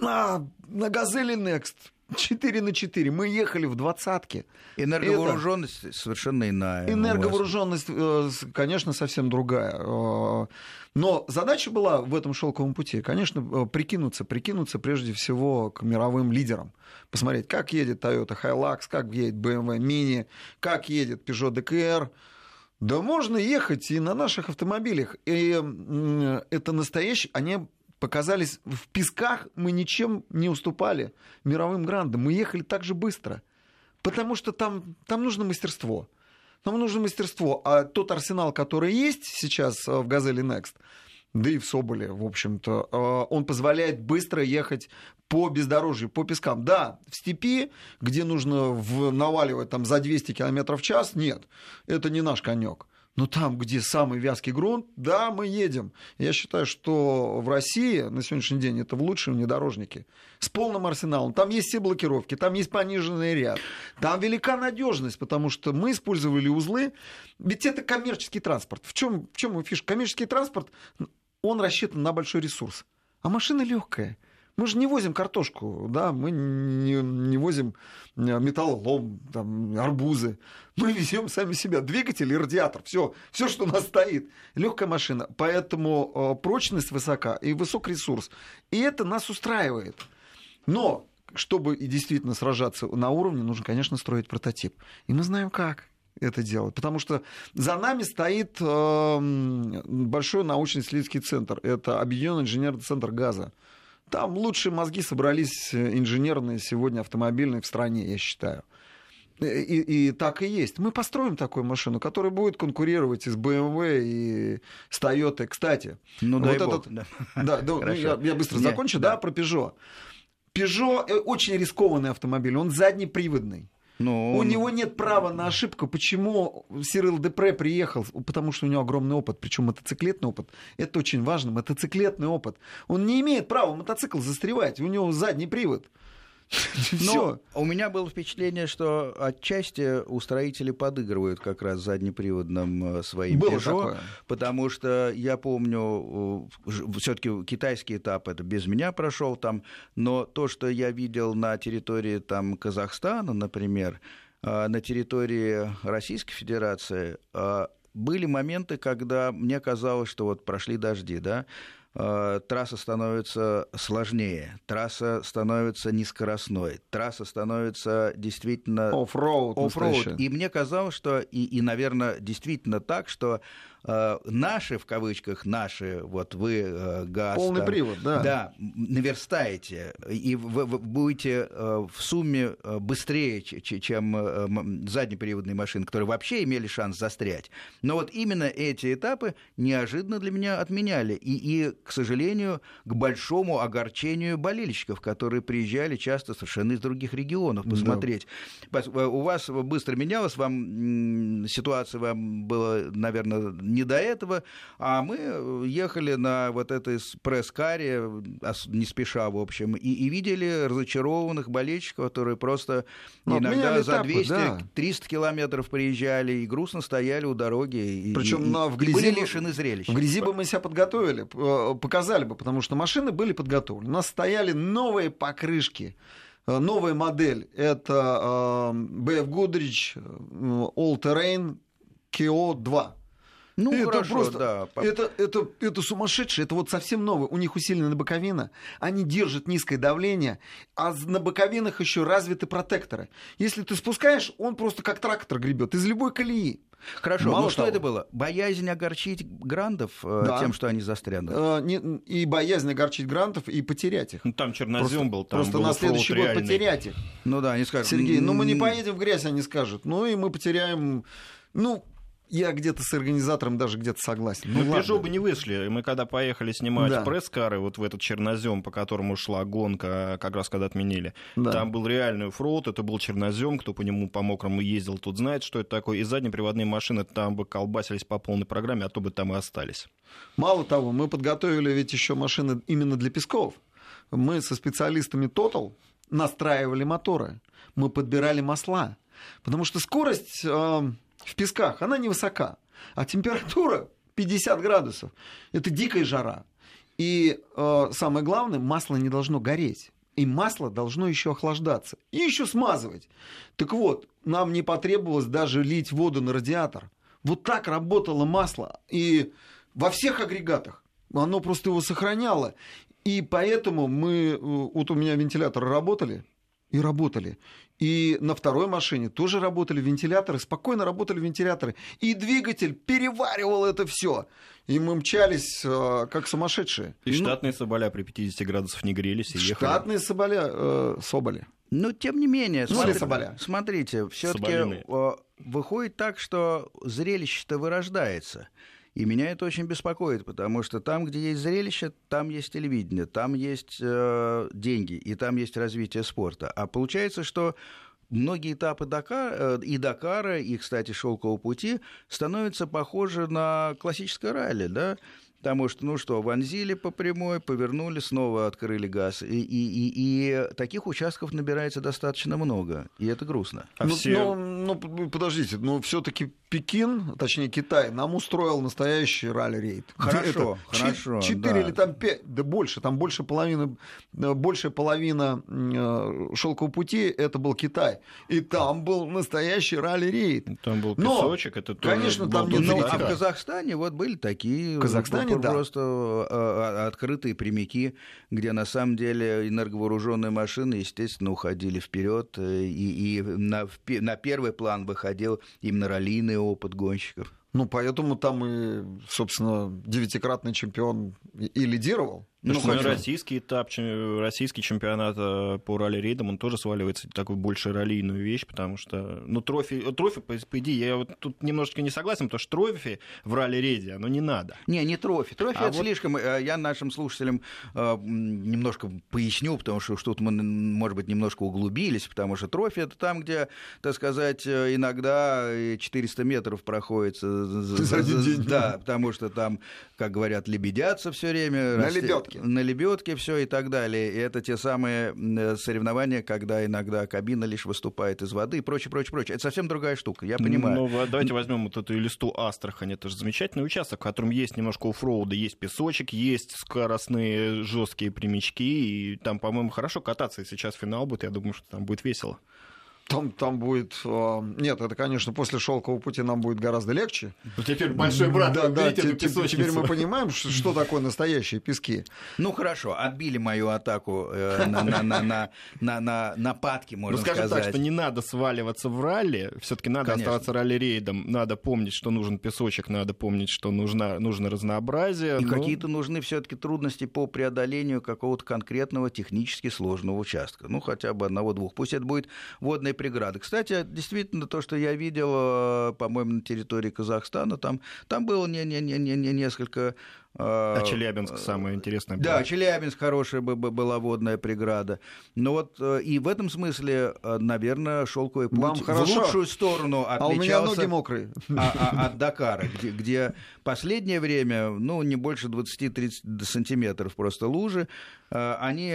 [SPEAKER 2] На, на «Газели Next» 4 на 4. Мы ехали в двадцатке.
[SPEAKER 1] Энерговооруженность Это... совершенно иная.
[SPEAKER 2] Энерговооруженность, э, конечно, совсем другая. Э, но задача была в этом шелковом пути, конечно, э, прикинуться, прикинуться прежде всего к мировым лидерам. Посмотреть, как едет Toyota Hilux, как едет BMW Mini, как едет Peugeot DKR. Да можно ехать и на наших автомобилях. И это настоящий, они показались в песках, мы ничем не уступали мировым грандам. Мы ехали так же быстро. Потому что там, там нужно мастерство. Нам нужно мастерство. А тот арсенал, который есть сейчас э, в «Газели Next», да и в Соболе, в общем-то, э, он позволяет быстро ехать по бездорожью, по пескам. Да, в степи, где нужно в, наваливать там за 200 км в час, нет, это не наш конек. Но там, где самый вязкий грунт, да, мы едем. Я считаю, что в России на сегодняшний день это в лучшие внедорожники. С полным арсеналом. Там есть все блокировки, там есть пониженный ряд. Там велика надежность, потому что мы использовали узлы. Ведь это коммерческий транспорт. В чем, в чем фишка? Коммерческий транспорт, он рассчитан на большой ресурс. А машина легкая. Мы же не возим картошку, да, мы не, не возим э, металлолом, там, арбузы. Мы везем сами себя. Двигатель и радиатор. Все, все, что у нас стоит. Легкая машина. Поэтому э, прочность высока и высок ресурс. И это нас устраивает. Но чтобы действительно сражаться на уровне, нужно, конечно, строить прототип. И мы знаем как это делать. Потому что за нами стоит э, большой научно-исследовательский центр. Это Объединенный инженерный центр газа. Там лучшие мозги собрались э, инженерные сегодня автомобильные в стране, я считаю. И, и так и есть. Мы построим такую машину, которая будет конкурировать и с BMW, и с Toyota. Кстати,
[SPEAKER 1] ну,
[SPEAKER 2] вот этот...
[SPEAKER 1] бог, да.
[SPEAKER 2] Да, да ну, я, я быстро закончу, да, да, про Peugeot. Peugeot э, очень рискованный автомобиль, он заднеприводный. Но ну, у него нет права на ошибку. Почему Сирил Депре приехал? Потому что у него огромный опыт, причем мотоциклетный опыт. Это очень важно, мотоциклетный опыт. Он не имеет права мотоцикл застревать, у него задний привод.
[SPEAKER 1] Но у меня было впечатление, что отчасти устроители подыгрывают как раз заднеприводным э, своим было Peugeot, такое. потому что я помню, э, все-таки китайский этап это без меня прошел там, но то, что я видел на территории там Казахстана, например, э, на территории Российской Федерации, были моменты, когда мне казалось, что вот прошли дожди, да, трасса становится сложнее, трасса становится нескоростной, трасса становится действительно...
[SPEAKER 2] Оффроуд.
[SPEAKER 1] Оффроуд. И мне казалось, что, и, и, наверное, действительно так, что э, наши, в кавычках, наши, вот вы, э, ГАЗ...
[SPEAKER 2] Полный
[SPEAKER 1] там,
[SPEAKER 2] привод, да.
[SPEAKER 1] Да, наверстаете, и вы, вы будете э, в сумме э, быстрее, чем э, заднеприводные машины, которые вообще имели шанс застрять. Но вот именно эти этапы неожиданно для меня отменяли. И, и к сожалению, к большому огорчению болельщиков, которые приезжали часто совершенно из других регионов посмотреть. Пос- э, У вас быстро менялось, вам ситуация вам была, наверное, не до этого, а мы э, ехали на вот этой пресс-каре, ос- не спеша, в общем, и, и видели разочарованных болельщиков, которые просто
[SPEAKER 2] Ну,
[SPEAKER 1] иногда за
[SPEAKER 2] этапы,
[SPEAKER 1] 200
[SPEAKER 2] да.
[SPEAKER 1] 300 километров приезжали и грустно стояли у дороги. И,
[SPEAKER 2] Причем
[SPEAKER 1] и-
[SPEAKER 2] на- в грязи
[SPEAKER 1] были лишены зрелища.
[SPEAKER 2] В грязи бы мы себя подготовили, э, показали бы, потому что машины были подготовлены. У нас стояли новые покрышки, э, новая модель. Это э, BF Goodrich э, All Terrain KO 2.
[SPEAKER 1] Ну,
[SPEAKER 2] это
[SPEAKER 1] хорошо,
[SPEAKER 2] просто,
[SPEAKER 1] да.
[SPEAKER 2] это, это, это сумасшедшее, это вот совсем новое. У них усиленная боковина, они держат низкое давление, а на боковинах еще развиты протекторы. Если ты спускаешь, он просто как трактор гребет из любой колеи.
[SPEAKER 1] Хорошо,
[SPEAKER 2] Мало
[SPEAKER 1] ну что
[SPEAKER 2] того.
[SPEAKER 1] это было? Боязнь огорчить грандов э,
[SPEAKER 2] Да.
[SPEAKER 1] тем, что они застрянут?
[SPEAKER 2] Э, не- и боязнь огорчить грантов и потерять их.
[SPEAKER 3] Ну, там чернозем был, там
[SPEAKER 2] просто
[SPEAKER 3] был
[SPEAKER 2] на следующий год
[SPEAKER 3] реальный.
[SPEAKER 2] потерять их.
[SPEAKER 1] Ну да, они скажут...
[SPEAKER 2] Сергей, ну мы не
[SPEAKER 1] «М,
[SPEAKER 2] поедем в грязь, они скажут. Ну и мы потеряем... Ну, я где-то с организатором даже где-то согласен.
[SPEAKER 3] Ну,
[SPEAKER 2] Ну.
[SPEAKER 3] Peugeot бы не вышли. Мы когда поехали снимать
[SPEAKER 2] Да.
[SPEAKER 3] пресс-кары, вот в этот чернозем, по которому шла гонка, как раз когда отменили,
[SPEAKER 2] Да.
[SPEAKER 3] там был реальный оффроуд, это был чернозем, кто по нему по мокрому ездил, тот знает, что это такое. И заднеприводные машины там бы колбасились по полной программе, а то бы там и остались.
[SPEAKER 2] Мало того, мы подготовили ведь еще машины именно для Песков. Мы со специалистами Total настраивали моторы, мы подбирали масла. Потому что скорость э, в песках, она невысока. А температура 50 градусов. Это дикая жара. И э, самое главное, масло не должно гореть. И масло должно еще охлаждаться. И еще смазывать. Так вот, нам не потребовалось даже лить воду на радиатор. Вот так работало масло. И во всех агрегатах. Оно просто его сохраняло. И поэтому мы... э, Вот у меня вентиляторы работали. И работали. И на второй машине тоже работали вентиляторы, спокойно работали вентиляторы. И двигатель переваривал это все. И мы мчались э, как сумасшедшие.
[SPEAKER 3] И
[SPEAKER 2] Ну,
[SPEAKER 3] штатные соболя при 50 градусах не грелись и ехали.
[SPEAKER 2] Штатные соболя, э, соболи.
[SPEAKER 1] Но тем не менее,
[SPEAKER 2] Ну,
[SPEAKER 1] смотри-
[SPEAKER 2] соболя.
[SPEAKER 1] смотрите, все-таки
[SPEAKER 3] Соболиные.
[SPEAKER 1] выходит так, что зрелище-то вырождается. И меня это очень беспокоит, потому что там, где есть зрелище, там есть телевидение, там есть э, деньги, и там есть развитие спорта. А получается, что многие этапы Дакар, э, и Дакара, и, кстати, Шелкового пути становятся похожи на классическое ралли, да? Потому что, ну что, вонзили по прямой, повернули, снова открыли газ. И, и, и, и таких участков набирается достаточно много. И это грустно.
[SPEAKER 3] А
[SPEAKER 2] ну,
[SPEAKER 3] все-
[SPEAKER 2] ну, ну, подождите, ну все-таки Пекин, точнее Китай, нам устроил настоящий ралли-рейд.
[SPEAKER 1] Хорошо,
[SPEAKER 2] Это
[SPEAKER 1] хорошо,
[SPEAKER 2] Четыре
[SPEAKER 1] да.
[SPEAKER 2] или там пять, да больше, там больше половины, э, большая половина шелкового пути это был Китай. И там был настоящий ралли-рейд.
[SPEAKER 3] Там был
[SPEAKER 2] Но,
[SPEAKER 3] песочек, это тоже
[SPEAKER 2] конечно,
[SPEAKER 3] был
[SPEAKER 2] там
[SPEAKER 3] же
[SPEAKER 1] Ну, а в Казахстане вот были такие
[SPEAKER 2] В Казахстане,
[SPEAKER 1] про-
[SPEAKER 2] да.
[SPEAKER 1] просто э, открытые прямики, где на самом деле энерговооруженные машины, естественно, уходили вперед, э, и, и на, на первый план выходил именно раллийный опыт гонщиков.
[SPEAKER 2] Ну, поэтому там и, собственно, девятикратный чемпион и, лидировал.
[SPEAKER 3] Ну,
[SPEAKER 1] хотя-
[SPEAKER 3] российский этап, российский чемпионат э, по ралли-рейдам, он тоже сваливается в такую больше раллийную вещь, потому что, ну, трофи, трофи, по, по идее, я вот тут немножечко не согласен, потому что трофи в ралли-рейде, оно не надо.
[SPEAKER 1] Не, не трофи. Трофи
[SPEAKER 3] А
[SPEAKER 1] это
[SPEAKER 3] вот-
[SPEAKER 1] слишком. э, Я нашим слушателям э, немножко поясню, потому что что-то мы, может быть, немножко углубились, потому что трофи это там, где, так сказать, э, иногда и 400 метров проходит. за-
[SPEAKER 2] За один день.
[SPEAKER 1] Да, потому что там, как говорят, лебедятся все время.
[SPEAKER 2] На
[SPEAKER 1] расте-
[SPEAKER 2] лебедке.
[SPEAKER 1] На лебедке все и так далее. И это те самые э, соревнования, когда иногда кабина лишь выступает из воды и прочее, прочее, прочее. Это совсем другая штука, я понимаю.
[SPEAKER 3] Ну, давайте возьмем вот эту листу Астрахань. Это же замечательный участок, в котором есть немножко оффроуда, есть песочек, есть скоростные жесткие прямички. И там, по-моему, хорошо кататься. И сейчас финал будет, я думаю, что там будет весело.
[SPEAKER 2] Там, там будет... э, Нет, это, конечно, после шелкового пути нам будет гораздо легче.
[SPEAKER 3] Ну, Теперь большой брат,
[SPEAKER 2] да, да,
[SPEAKER 3] эту
[SPEAKER 2] те- теперь
[SPEAKER 3] песочницу.
[SPEAKER 2] мы понимаем, что, что такое настоящие пески.
[SPEAKER 1] Ну хорошо, отбили мою атаку э, на, на, на, на, на, на нападки,
[SPEAKER 3] Ну,
[SPEAKER 1] можно
[SPEAKER 3] скажем
[SPEAKER 1] сказать.
[SPEAKER 3] так, что не надо сваливаться в ралли, все-таки надо
[SPEAKER 1] Конечно.
[SPEAKER 3] оставаться ралли-рейдом, надо помнить, что нужен песочек, надо помнить, что нужно, нужно разнообразие.
[SPEAKER 1] И
[SPEAKER 3] но-
[SPEAKER 1] какие-то нужны все-таки трудности по преодолению какого-то конкретного технически сложного участка. Ну, хотя бы одного-двух. Пусть это будет водная преграда. Кстати, действительно, то, что я видел, э, по-моему, на территории Казахстана, там, там было не, не, не, не, не несколько... э,
[SPEAKER 3] А Челябинск самое интересное.
[SPEAKER 1] Да,
[SPEAKER 3] было.
[SPEAKER 1] Челябинск хорошая бы- бы- была водная преграда. Но вот э, и в этом смысле, э, наверное, шелковый путь
[SPEAKER 2] Вам
[SPEAKER 1] в
[SPEAKER 2] хорошо.
[SPEAKER 1] лучшую сторону
[SPEAKER 2] А у меня
[SPEAKER 1] отличался
[SPEAKER 2] ноги мокрые.
[SPEAKER 1] а- а- от Дакара, где, где последнее время, ну, не больше 20-30 сантиметров просто лужи, э, они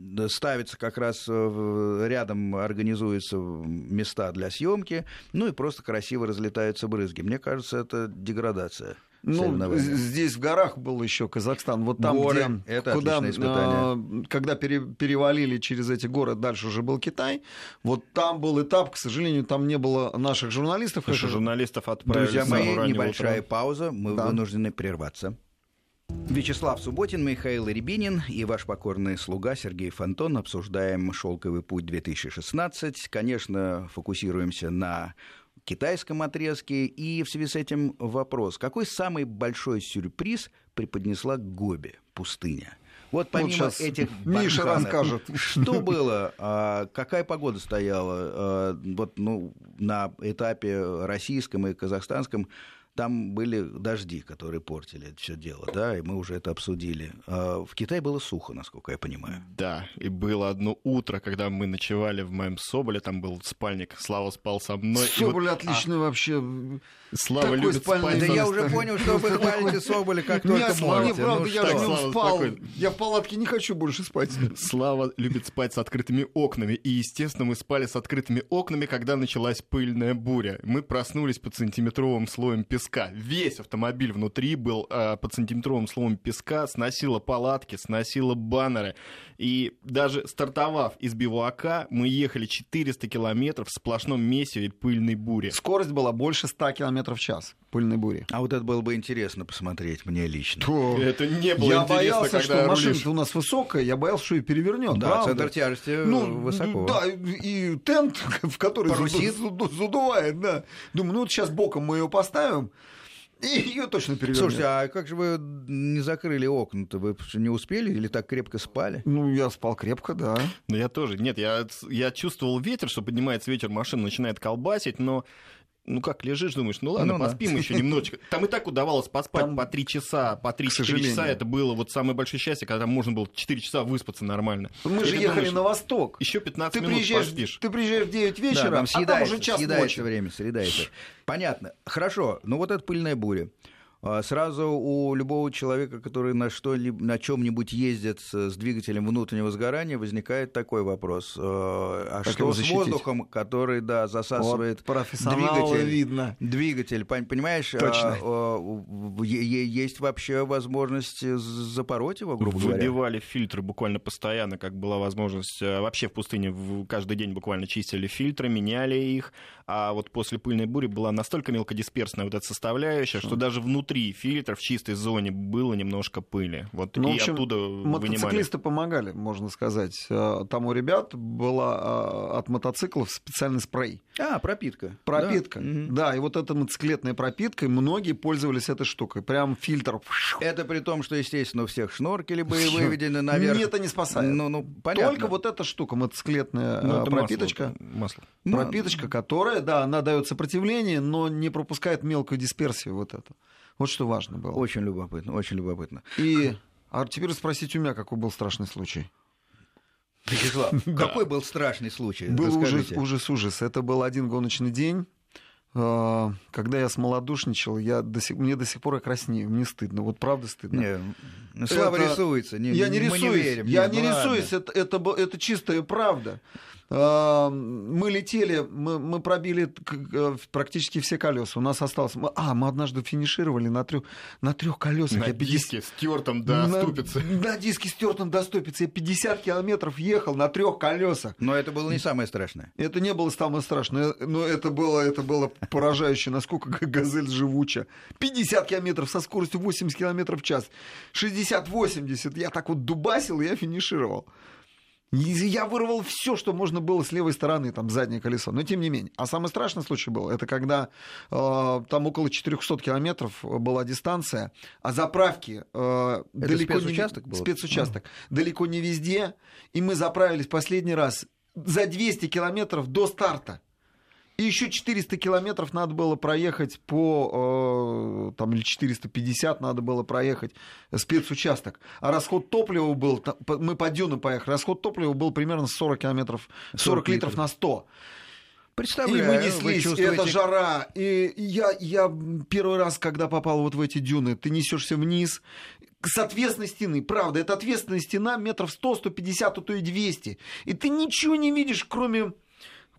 [SPEAKER 1] э, да, ставятся как раз э, рядом, организуются места для съемки, ну и просто красиво разлетаются брызги. Мне кажется, это деградация.
[SPEAKER 2] Ну, здесь в горах был еще Казахстан. Вот там,
[SPEAKER 1] Горы
[SPEAKER 2] где, —
[SPEAKER 1] это
[SPEAKER 2] куда,
[SPEAKER 1] отличное испытание.
[SPEAKER 2] э, когда пере- перевалили через эти горы, дальше уже был Китай. Вот там был этап, к сожалению, там не было наших журналистов. Это-
[SPEAKER 3] журналистов отправили
[SPEAKER 1] Друзья мои, небольшая
[SPEAKER 3] утра.
[SPEAKER 1] пауза, мы
[SPEAKER 2] Да.
[SPEAKER 1] вынуждены прерваться. Вячеслав Субботин, Михаил Рябинин и ваш покорный слуга Сергей Фонтон обсуждаем «Шелковый путь 2016». Конечно, фокусируемся на китайском отрезке. И в связи с этим вопрос. Какой самый большой сюрприз преподнесла Гоби, пустыня? Вот помимо
[SPEAKER 2] щас
[SPEAKER 1] этих
[SPEAKER 2] Миша
[SPEAKER 1] барханов,
[SPEAKER 2] расскажет.
[SPEAKER 1] Что было? а, Какая погода стояла? а, Вот, ну, на этапе российском и казахстанском там были дожди, которые портили это все дело, да, и мы уже это обсудили. А В Китае было сухо, насколько я понимаю.
[SPEAKER 3] Да, и было одно утро, когда мы ночевали в моем Соболе, там был спальник, Слава спал со мной. и вот-
[SPEAKER 2] Соболь отличный вообще.
[SPEAKER 3] Слава
[SPEAKER 2] такой
[SPEAKER 3] любит
[SPEAKER 2] спальный
[SPEAKER 3] спать
[SPEAKER 1] Да я уже понял, что вы хвалите Соболя как
[SPEAKER 2] Нет,
[SPEAKER 1] только
[SPEAKER 2] Слава,
[SPEAKER 1] можете.
[SPEAKER 2] правда,
[SPEAKER 1] Ну
[SPEAKER 2] я нем
[SPEAKER 3] Слава,
[SPEAKER 2] спал. Я в палатке не хочу больше спать.
[SPEAKER 3] Слава любит спать с открытыми окнами. И, естественно, мы спали с открытыми окнами, когда началась пыльная буря. Мы проснулись под сантиметровым слоем песка. Весь автомобиль внутри был а, под сантиметровым слоем песка, сносило палатки, сносило баннеры. И даже стартовав из бивуака, мы ехали 400 километров в сплошном месиве пыльной бури.
[SPEAKER 2] Скорость была больше 100 км в час пыльной бури.
[SPEAKER 1] А вот это было бы интересно посмотреть мне лично.
[SPEAKER 3] Это не было
[SPEAKER 2] я
[SPEAKER 3] интересно,
[SPEAKER 2] боялся,
[SPEAKER 3] когда
[SPEAKER 2] что машина у нас высокая, я боялся, что ее перевернет.
[SPEAKER 1] Да,
[SPEAKER 2] правда.
[SPEAKER 1] центр тяжести
[SPEAKER 2] Ну,
[SPEAKER 1] высоко.
[SPEAKER 2] Да, и тент, в который
[SPEAKER 1] Парусит.
[SPEAKER 2] заду- заду- задувает, да. Думаю, ну вот сейчас боком мы ее поставим, и ее точно перевернет.
[SPEAKER 1] Слушайте, а как же вы не закрыли окна-то? Вы не успели или так крепко спали?
[SPEAKER 2] Ну, я спал крепко, да.
[SPEAKER 3] Ну, я тоже. Нет, я, я чувствовал ветер, что поднимается ветер, машина начинает колбасить, но ну как, лежишь, думаешь, ну ладно,
[SPEAKER 1] Ну да.
[SPEAKER 3] поспим еще немножечко. Там и так удавалось поспать
[SPEAKER 2] Там,
[SPEAKER 3] по три часа, по
[SPEAKER 2] к
[SPEAKER 3] 3-4
[SPEAKER 2] сожалению.
[SPEAKER 3] часа. Это было вот самое большое счастье, когда там можно было 4 часа выспаться нормально.
[SPEAKER 2] Мы
[SPEAKER 3] И
[SPEAKER 2] же ехали
[SPEAKER 3] думаешь,
[SPEAKER 2] на восток.
[SPEAKER 3] Еще 15
[SPEAKER 2] Ты
[SPEAKER 3] минут
[SPEAKER 2] приезжаешь,
[SPEAKER 3] поспишь.
[SPEAKER 2] ты приезжаешь в 9
[SPEAKER 1] Да,
[SPEAKER 2] вечера,
[SPEAKER 1] там
[SPEAKER 2] а там
[SPEAKER 1] съедается,
[SPEAKER 2] уже час
[SPEAKER 1] съедается
[SPEAKER 2] ночи.
[SPEAKER 1] время, съедается. Понятно. Хорошо, ну вот эта пыльная буря. А, Сразу у любого человека, который на, что на чем-нибудь ездит с, двигателем внутреннего сгорания, возникает такой вопрос. э, А
[SPEAKER 2] Как
[SPEAKER 1] что с воздухом, который да, засасывает
[SPEAKER 2] Вот
[SPEAKER 1] двигатель?
[SPEAKER 2] видно.
[SPEAKER 1] Двигатель, пон- понимаешь,
[SPEAKER 2] Точно.
[SPEAKER 1] а, е- е- есть вообще возможность запороть его, грубо говоря.
[SPEAKER 3] Выбивали фильтры буквально постоянно, как была возможность. э, Вообще в пустыне каждый день буквально чистили фильтры, меняли их. А вот после пыльной бури была настолько мелкодисперсная вот эта составляющая, что даже внутри фильтров в чистой зоне было немножко пыли. Вот
[SPEAKER 2] Ну, в
[SPEAKER 3] и
[SPEAKER 2] общем,
[SPEAKER 3] оттуда вынимали.
[SPEAKER 2] Мотоциклисты помогали, можно сказать. Э, Там у ребят была э, от мотоциклов специальный спрей.
[SPEAKER 1] А, пропитка.
[SPEAKER 2] Пропитка.
[SPEAKER 1] Да.
[SPEAKER 2] Да, и вот эта мотоциклетная пропитка, и многие пользовались этой штукой. Прям фильтр.
[SPEAKER 1] Это при том, что, естественно, у всех шноркели были выведены наверх.
[SPEAKER 2] Нет, это не спасает.
[SPEAKER 1] Ну, ну, понятно.
[SPEAKER 2] Только вот эта штука, мотоциклетная
[SPEAKER 3] Ну,
[SPEAKER 2] э,
[SPEAKER 3] это
[SPEAKER 2] пропиточка.
[SPEAKER 3] Масло. масло.
[SPEAKER 2] Пропиточка, которая, да, она дает сопротивление, но не пропускает мелкую дисперсию вот эту. Вот что важно было.
[SPEAKER 1] Очень любопытно, очень любопытно.
[SPEAKER 2] И а теперь спросите у меня, какой был страшный случай.
[SPEAKER 1] Вячеслав, какой был страшный случай?
[SPEAKER 2] Был ужас, ужас, ужас. Это был один гоночный день. э, Когда я смолодушничал, я до сих, мне до сих пор я краснею, мне стыдно, вот правда стыдно.
[SPEAKER 1] Не, ну, Слава
[SPEAKER 2] Это-
[SPEAKER 1] рисуется. Не,
[SPEAKER 2] я не
[SPEAKER 1] мы
[SPEAKER 2] рисуюсь,
[SPEAKER 1] не верим.
[SPEAKER 2] я
[SPEAKER 1] Нет,
[SPEAKER 2] не
[SPEAKER 1] ну
[SPEAKER 2] рисуюсь, это, это, это чистая правда. Мы летели, мы, мы пробили э, практически все колеса. У нас осталось... А, мы однажды финишировали на трех, на трех колесах.
[SPEAKER 3] На
[SPEAKER 2] Я
[SPEAKER 3] диске стертом до
[SPEAKER 2] на,
[SPEAKER 3] ступицы.
[SPEAKER 2] На диске стертом до ступицы. Я 50 километров ехал на трех колесах.
[SPEAKER 1] Но это было не самое страшное.
[SPEAKER 2] Это не было самое страшное, но это было, это было поражающе, насколько газель живуча. 50 километров со скоростью 80 километров в час. 60-80. Я так вот дубасил, я финишировал. Я вырвал все, что можно было с левой стороны, там, заднее колесо. Но тем не менее. А самый страшный случай был, это когда э, там около 400 километров была дистанция, а заправки э, далеко
[SPEAKER 1] спецучасток
[SPEAKER 2] не...
[SPEAKER 1] был?
[SPEAKER 2] Спецучасток. Далеко не везде. И мы заправились последний раз за 200 километров до старта. И еще 400 километров надо было проехать по, э, там, или 450 надо было проехать спецучасток. А расход топлива был, мы по дюну поехали, расход топлива был примерно 40 километров, 40, 40 литров на 100.
[SPEAKER 1] Представляю,
[SPEAKER 2] и мы неслись, чувствуете... это жара. И я, я первый раз, когда попал вот в эти дюны, ты несешься вниз, с ответственной стены. Правда, это ответственная стена метров 100-150, а то и 200. И ты ничего не видишь, кроме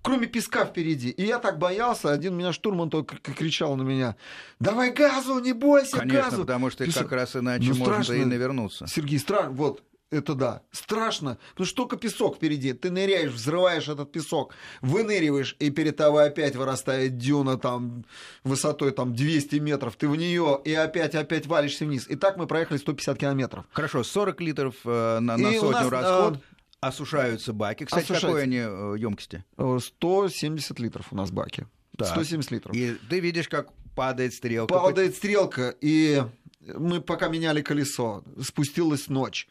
[SPEAKER 2] кроме песка впереди. И я так боялся, один меня штурман только кричал на меня, давай газу, не бойся,
[SPEAKER 1] Конечно,
[SPEAKER 2] газу.
[SPEAKER 1] потому что Песок... как раз иначе ну, можно страшно, и навернуться.
[SPEAKER 2] Сергей, страшно, вот, это да. Страшно, потому что только песок впереди. Ты ныряешь, взрываешь этот песок, выныриваешь, и перед тобой опять вырастает дюна там высотой там 200 метров. Ты в нее и опять, опять валишься вниз. И так мы проехали 150 километров.
[SPEAKER 1] Хорошо, 40 литров э, на, на сотню нас, расход. Э, Осушаются баки. Кстати, Осушаются. какой они э, емкости?
[SPEAKER 2] 170 литров у нас баки. Так. 170 литров.
[SPEAKER 1] И ты видишь, как падает стрелка.
[SPEAKER 2] Падает стрелка, и мы пока меняли колесо, спустилась ночь.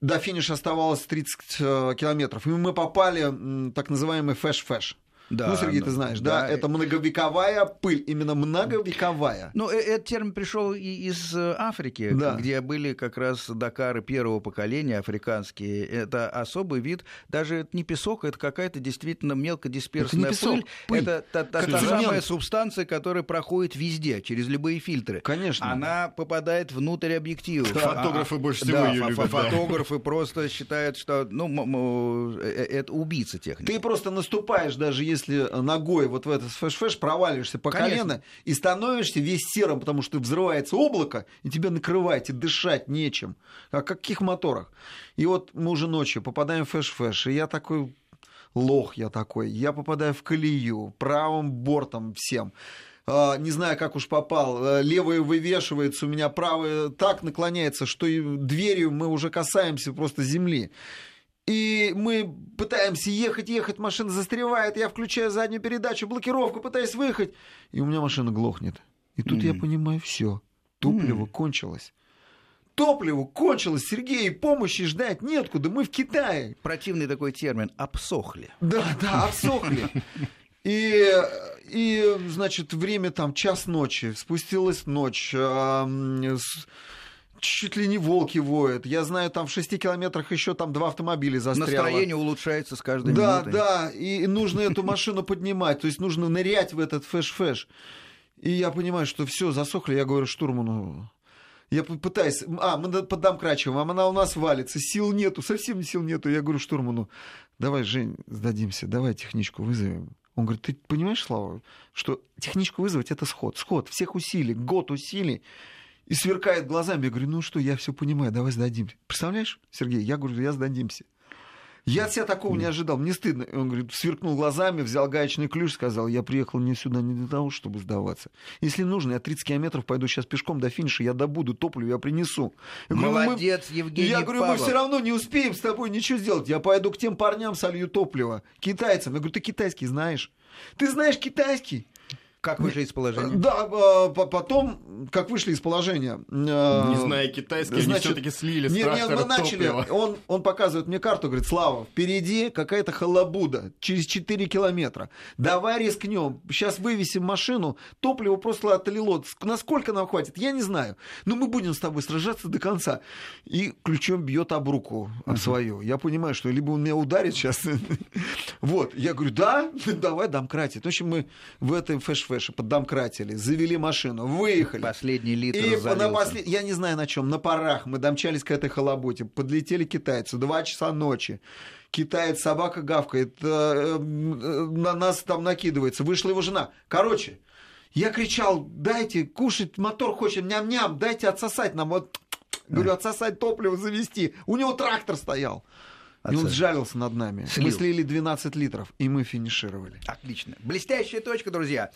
[SPEAKER 2] До финиша оставалось 30 э, километров. И мы попали так называемый фэш-фэш. Да, ну, Сергей, ты знаешь, да, да, это многовековая пыль, именно многовековая.
[SPEAKER 1] Ну, э, этот термин пришел и из э, Африки, да. где были как раз Дакары первого поколения африканские. Это особый вид, даже это не песок, это какая-то действительно мелкодисперсная это пыль. пыль. Это та, та, та самая субстанция, которая проходит везде, через любые фильтры.
[SPEAKER 2] Конечно.
[SPEAKER 1] Она попадает внутрь объектива.
[SPEAKER 3] Да. Фотографы а, больше всего да, ее любят.
[SPEAKER 1] Фотографы да. просто считают, что ну, э, это убийца техники.
[SPEAKER 2] Ты просто наступаешь даже если ногой вот в этот фэш-фэш проваливаешься по Конечно. колено и становишься весь серым, потому что взрывается облако, и тебя накрывает, и дышать нечем. О каких моторах? И вот мы уже ночью попадаем в фэш-фэш, и я такой лох я такой, я попадаю в колею, правым бортом всем а, не знаю, как уж попал, э, левая вывешивается, у меня правая так наклоняется, что и дверью мы уже касаемся просто земли. И мы пытаемся ехать, ехать, машина застревает, я включаю заднюю передачу, блокировку, пытаюсь выехать, и у меня машина глохнет. И тут mm-hmm. я понимаю, все, топливо mm-hmm. кончилось. Топливо кончилось, Сергей, помощи ждать неоткуда, мы в Китае.
[SPEAKER 1] Противный такой термин, обсохли.
[SPEAKER 2] Да, да, обсохли. И, и, значит, время там час ночи, спустилась ночь, чуть ли не волки воют. Я знаю, там в шести километрах еще там два автомобиля застряло.
[SPEAKER 1] Настроение улучшается с каждой
[SPEAKER 2] да,
[SPEAKER 1] минутой.
[SPEAKER 2] Да, да, и нужно эту машину поднимать, то есть нужно нырять в этот фэш-фэш. И я понимаю, что все, засохли, я говорю штурману, я пытаюсь, а, мы поддомкрачиваем, а она у нас валится, сил нету, совсем сил нету. Я говорю штурману, давай, Жень, сдадимся, давай техничку вызовем. Он говорит, ты понимаешь, Слава, что техничку вызвать это сход, сход всех усилий, год усилий и сверкает глазами. Я говорю, ну что, я все понимаю, давай сдадимся. Представляешь, Сергей, я говорю, я сдадимся. Я от себя такого не ожидал, мне стыдно. Он говорит, сверкнул глазами, взял гаечный ключ, сказал, я приехал не сюда не для того, чтобы сдаваться. Если нужно, я 30 километров пойду сейчас пешком до финиша, я добуду топливо, я принесу.
[SPEAKER 1] Я Молодец, мы... Евгений
[SPEAKER 2] Я говорю,
[SPEAKER 1] Павлов.
[SPEAKER 2] мы все равно не успеем с тобой ничего сделать. Я пойду к тем парням, солью топливо, китайцам. Я говорю, ты китайский знаешь? Ты знаешь китайский?
[SPEAKER 1] Как вышли из положения?
[SPEAKER 2] Да, а, потом, как вышли из положения.
[SPEAKER 3] А, не зная китайский, значит, они все-таки слили
[SPEAKER 2] Нет, нет, мы начали. Он, он показывает мне карту, говорит, Слава, впереди какая-то халабуда, через 4 километра. Давай рискнем. Сейчас вывесим машину, топливо просто отлило. Насколько нам хватит, я не знаю. Но мы будем с тобой сражаться до конца. И ключом бьет об руку, об свою. Я понимаю, что либо он меня ударит сейчас. Вот, я говорю, да, давай домкратить. В общем, мы в этом фэш фэши, поддомкратили, завели машину, выехали.
[SPEAKER 1] Последний литр
[SPEAKER 2] И
[SPEAKER 1] залился.
[SPEAKER 2] на послед... я не знаю на чем, на парах мы домчались к этой халабуде, подлетели китайцы, два часа ночи. Китаец, собака гавкает, э, э, на нас там накидывается, вышла его жена. Короче, я кричал, дайте кушать, мотор хочет, ням-ням, дайте отсосать нам. Вот, говорю, отсосать топливо, завести. У него трактор стоял. И он сжалился над нами.
[SPEAKER 1] Слил.
[SPEAKER 2] Мы слили 12 литров, и мы финишировали.
[SPEAKER 1] Отлично. Блестящая точка, друзья.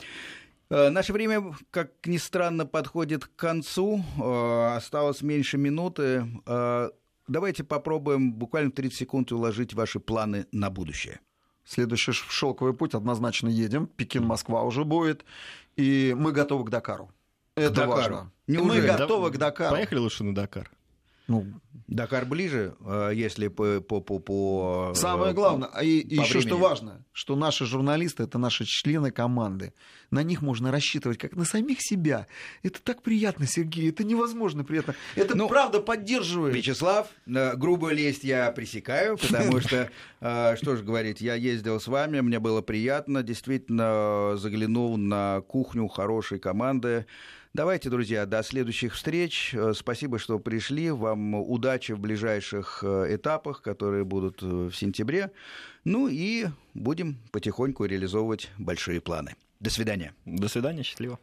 [SPEAKER 1] Э, Наше время, как ни странно, подходит к концу. Э, Осталось меньше минуты. Э, Давайте попробуем буквально в 30 секунд уложить ваши планы на будущее.
[SPEAKER 2] Следующий шелковый путь однозначно едем. Пекин-Москва уже будет. И мы готовы к Дакару. Это
[SPEAKER 1] Дакару.
[SPEAKER 2] важно.
[SPEAKER 1] Неужели?
[SPEAKER 2] Мы
[SPEAKER 3] Да-
[SPEAKER 2] готовы к Дакару.
[SPEAKER 3] Поехали лучше на Дакар.
[SPEAKER 2] Ну,
[SPEAKER 1] Дакар ближе, э, если по... по, по, по, э,
[SPEAKER 2] самое главное, а и,
[SPEAKER 1] по
[SPEAKER 2] еще что
[SPEAKER 1] времени.
[SPEAKER 2] важно, что наши журналисты это наши члены команды. На них можно рассчитывать как на самих себя. Это так приятно, Сергей, это невозможно приятно. Это
[SPEAKER 1] Ну,
[SPEAKER 2] правда поддерживает.
[SPEAKER 1] Вячеслав, э, грубую лесть я пресекаю, потому что, что же говорить, я ездил с вами, мне было приятно, действительно заглянул на кухню хорошей команды. Давайте, друзья, до следующих встреч. Э, Спасибо, что пришли. Вам удачи в ближайших э, этапах, которые будут э, в сентябре. Ну и будем потихоньку реализовывать большие планы. До свидания.
[SPEAKER 3] До свидания, счастливо.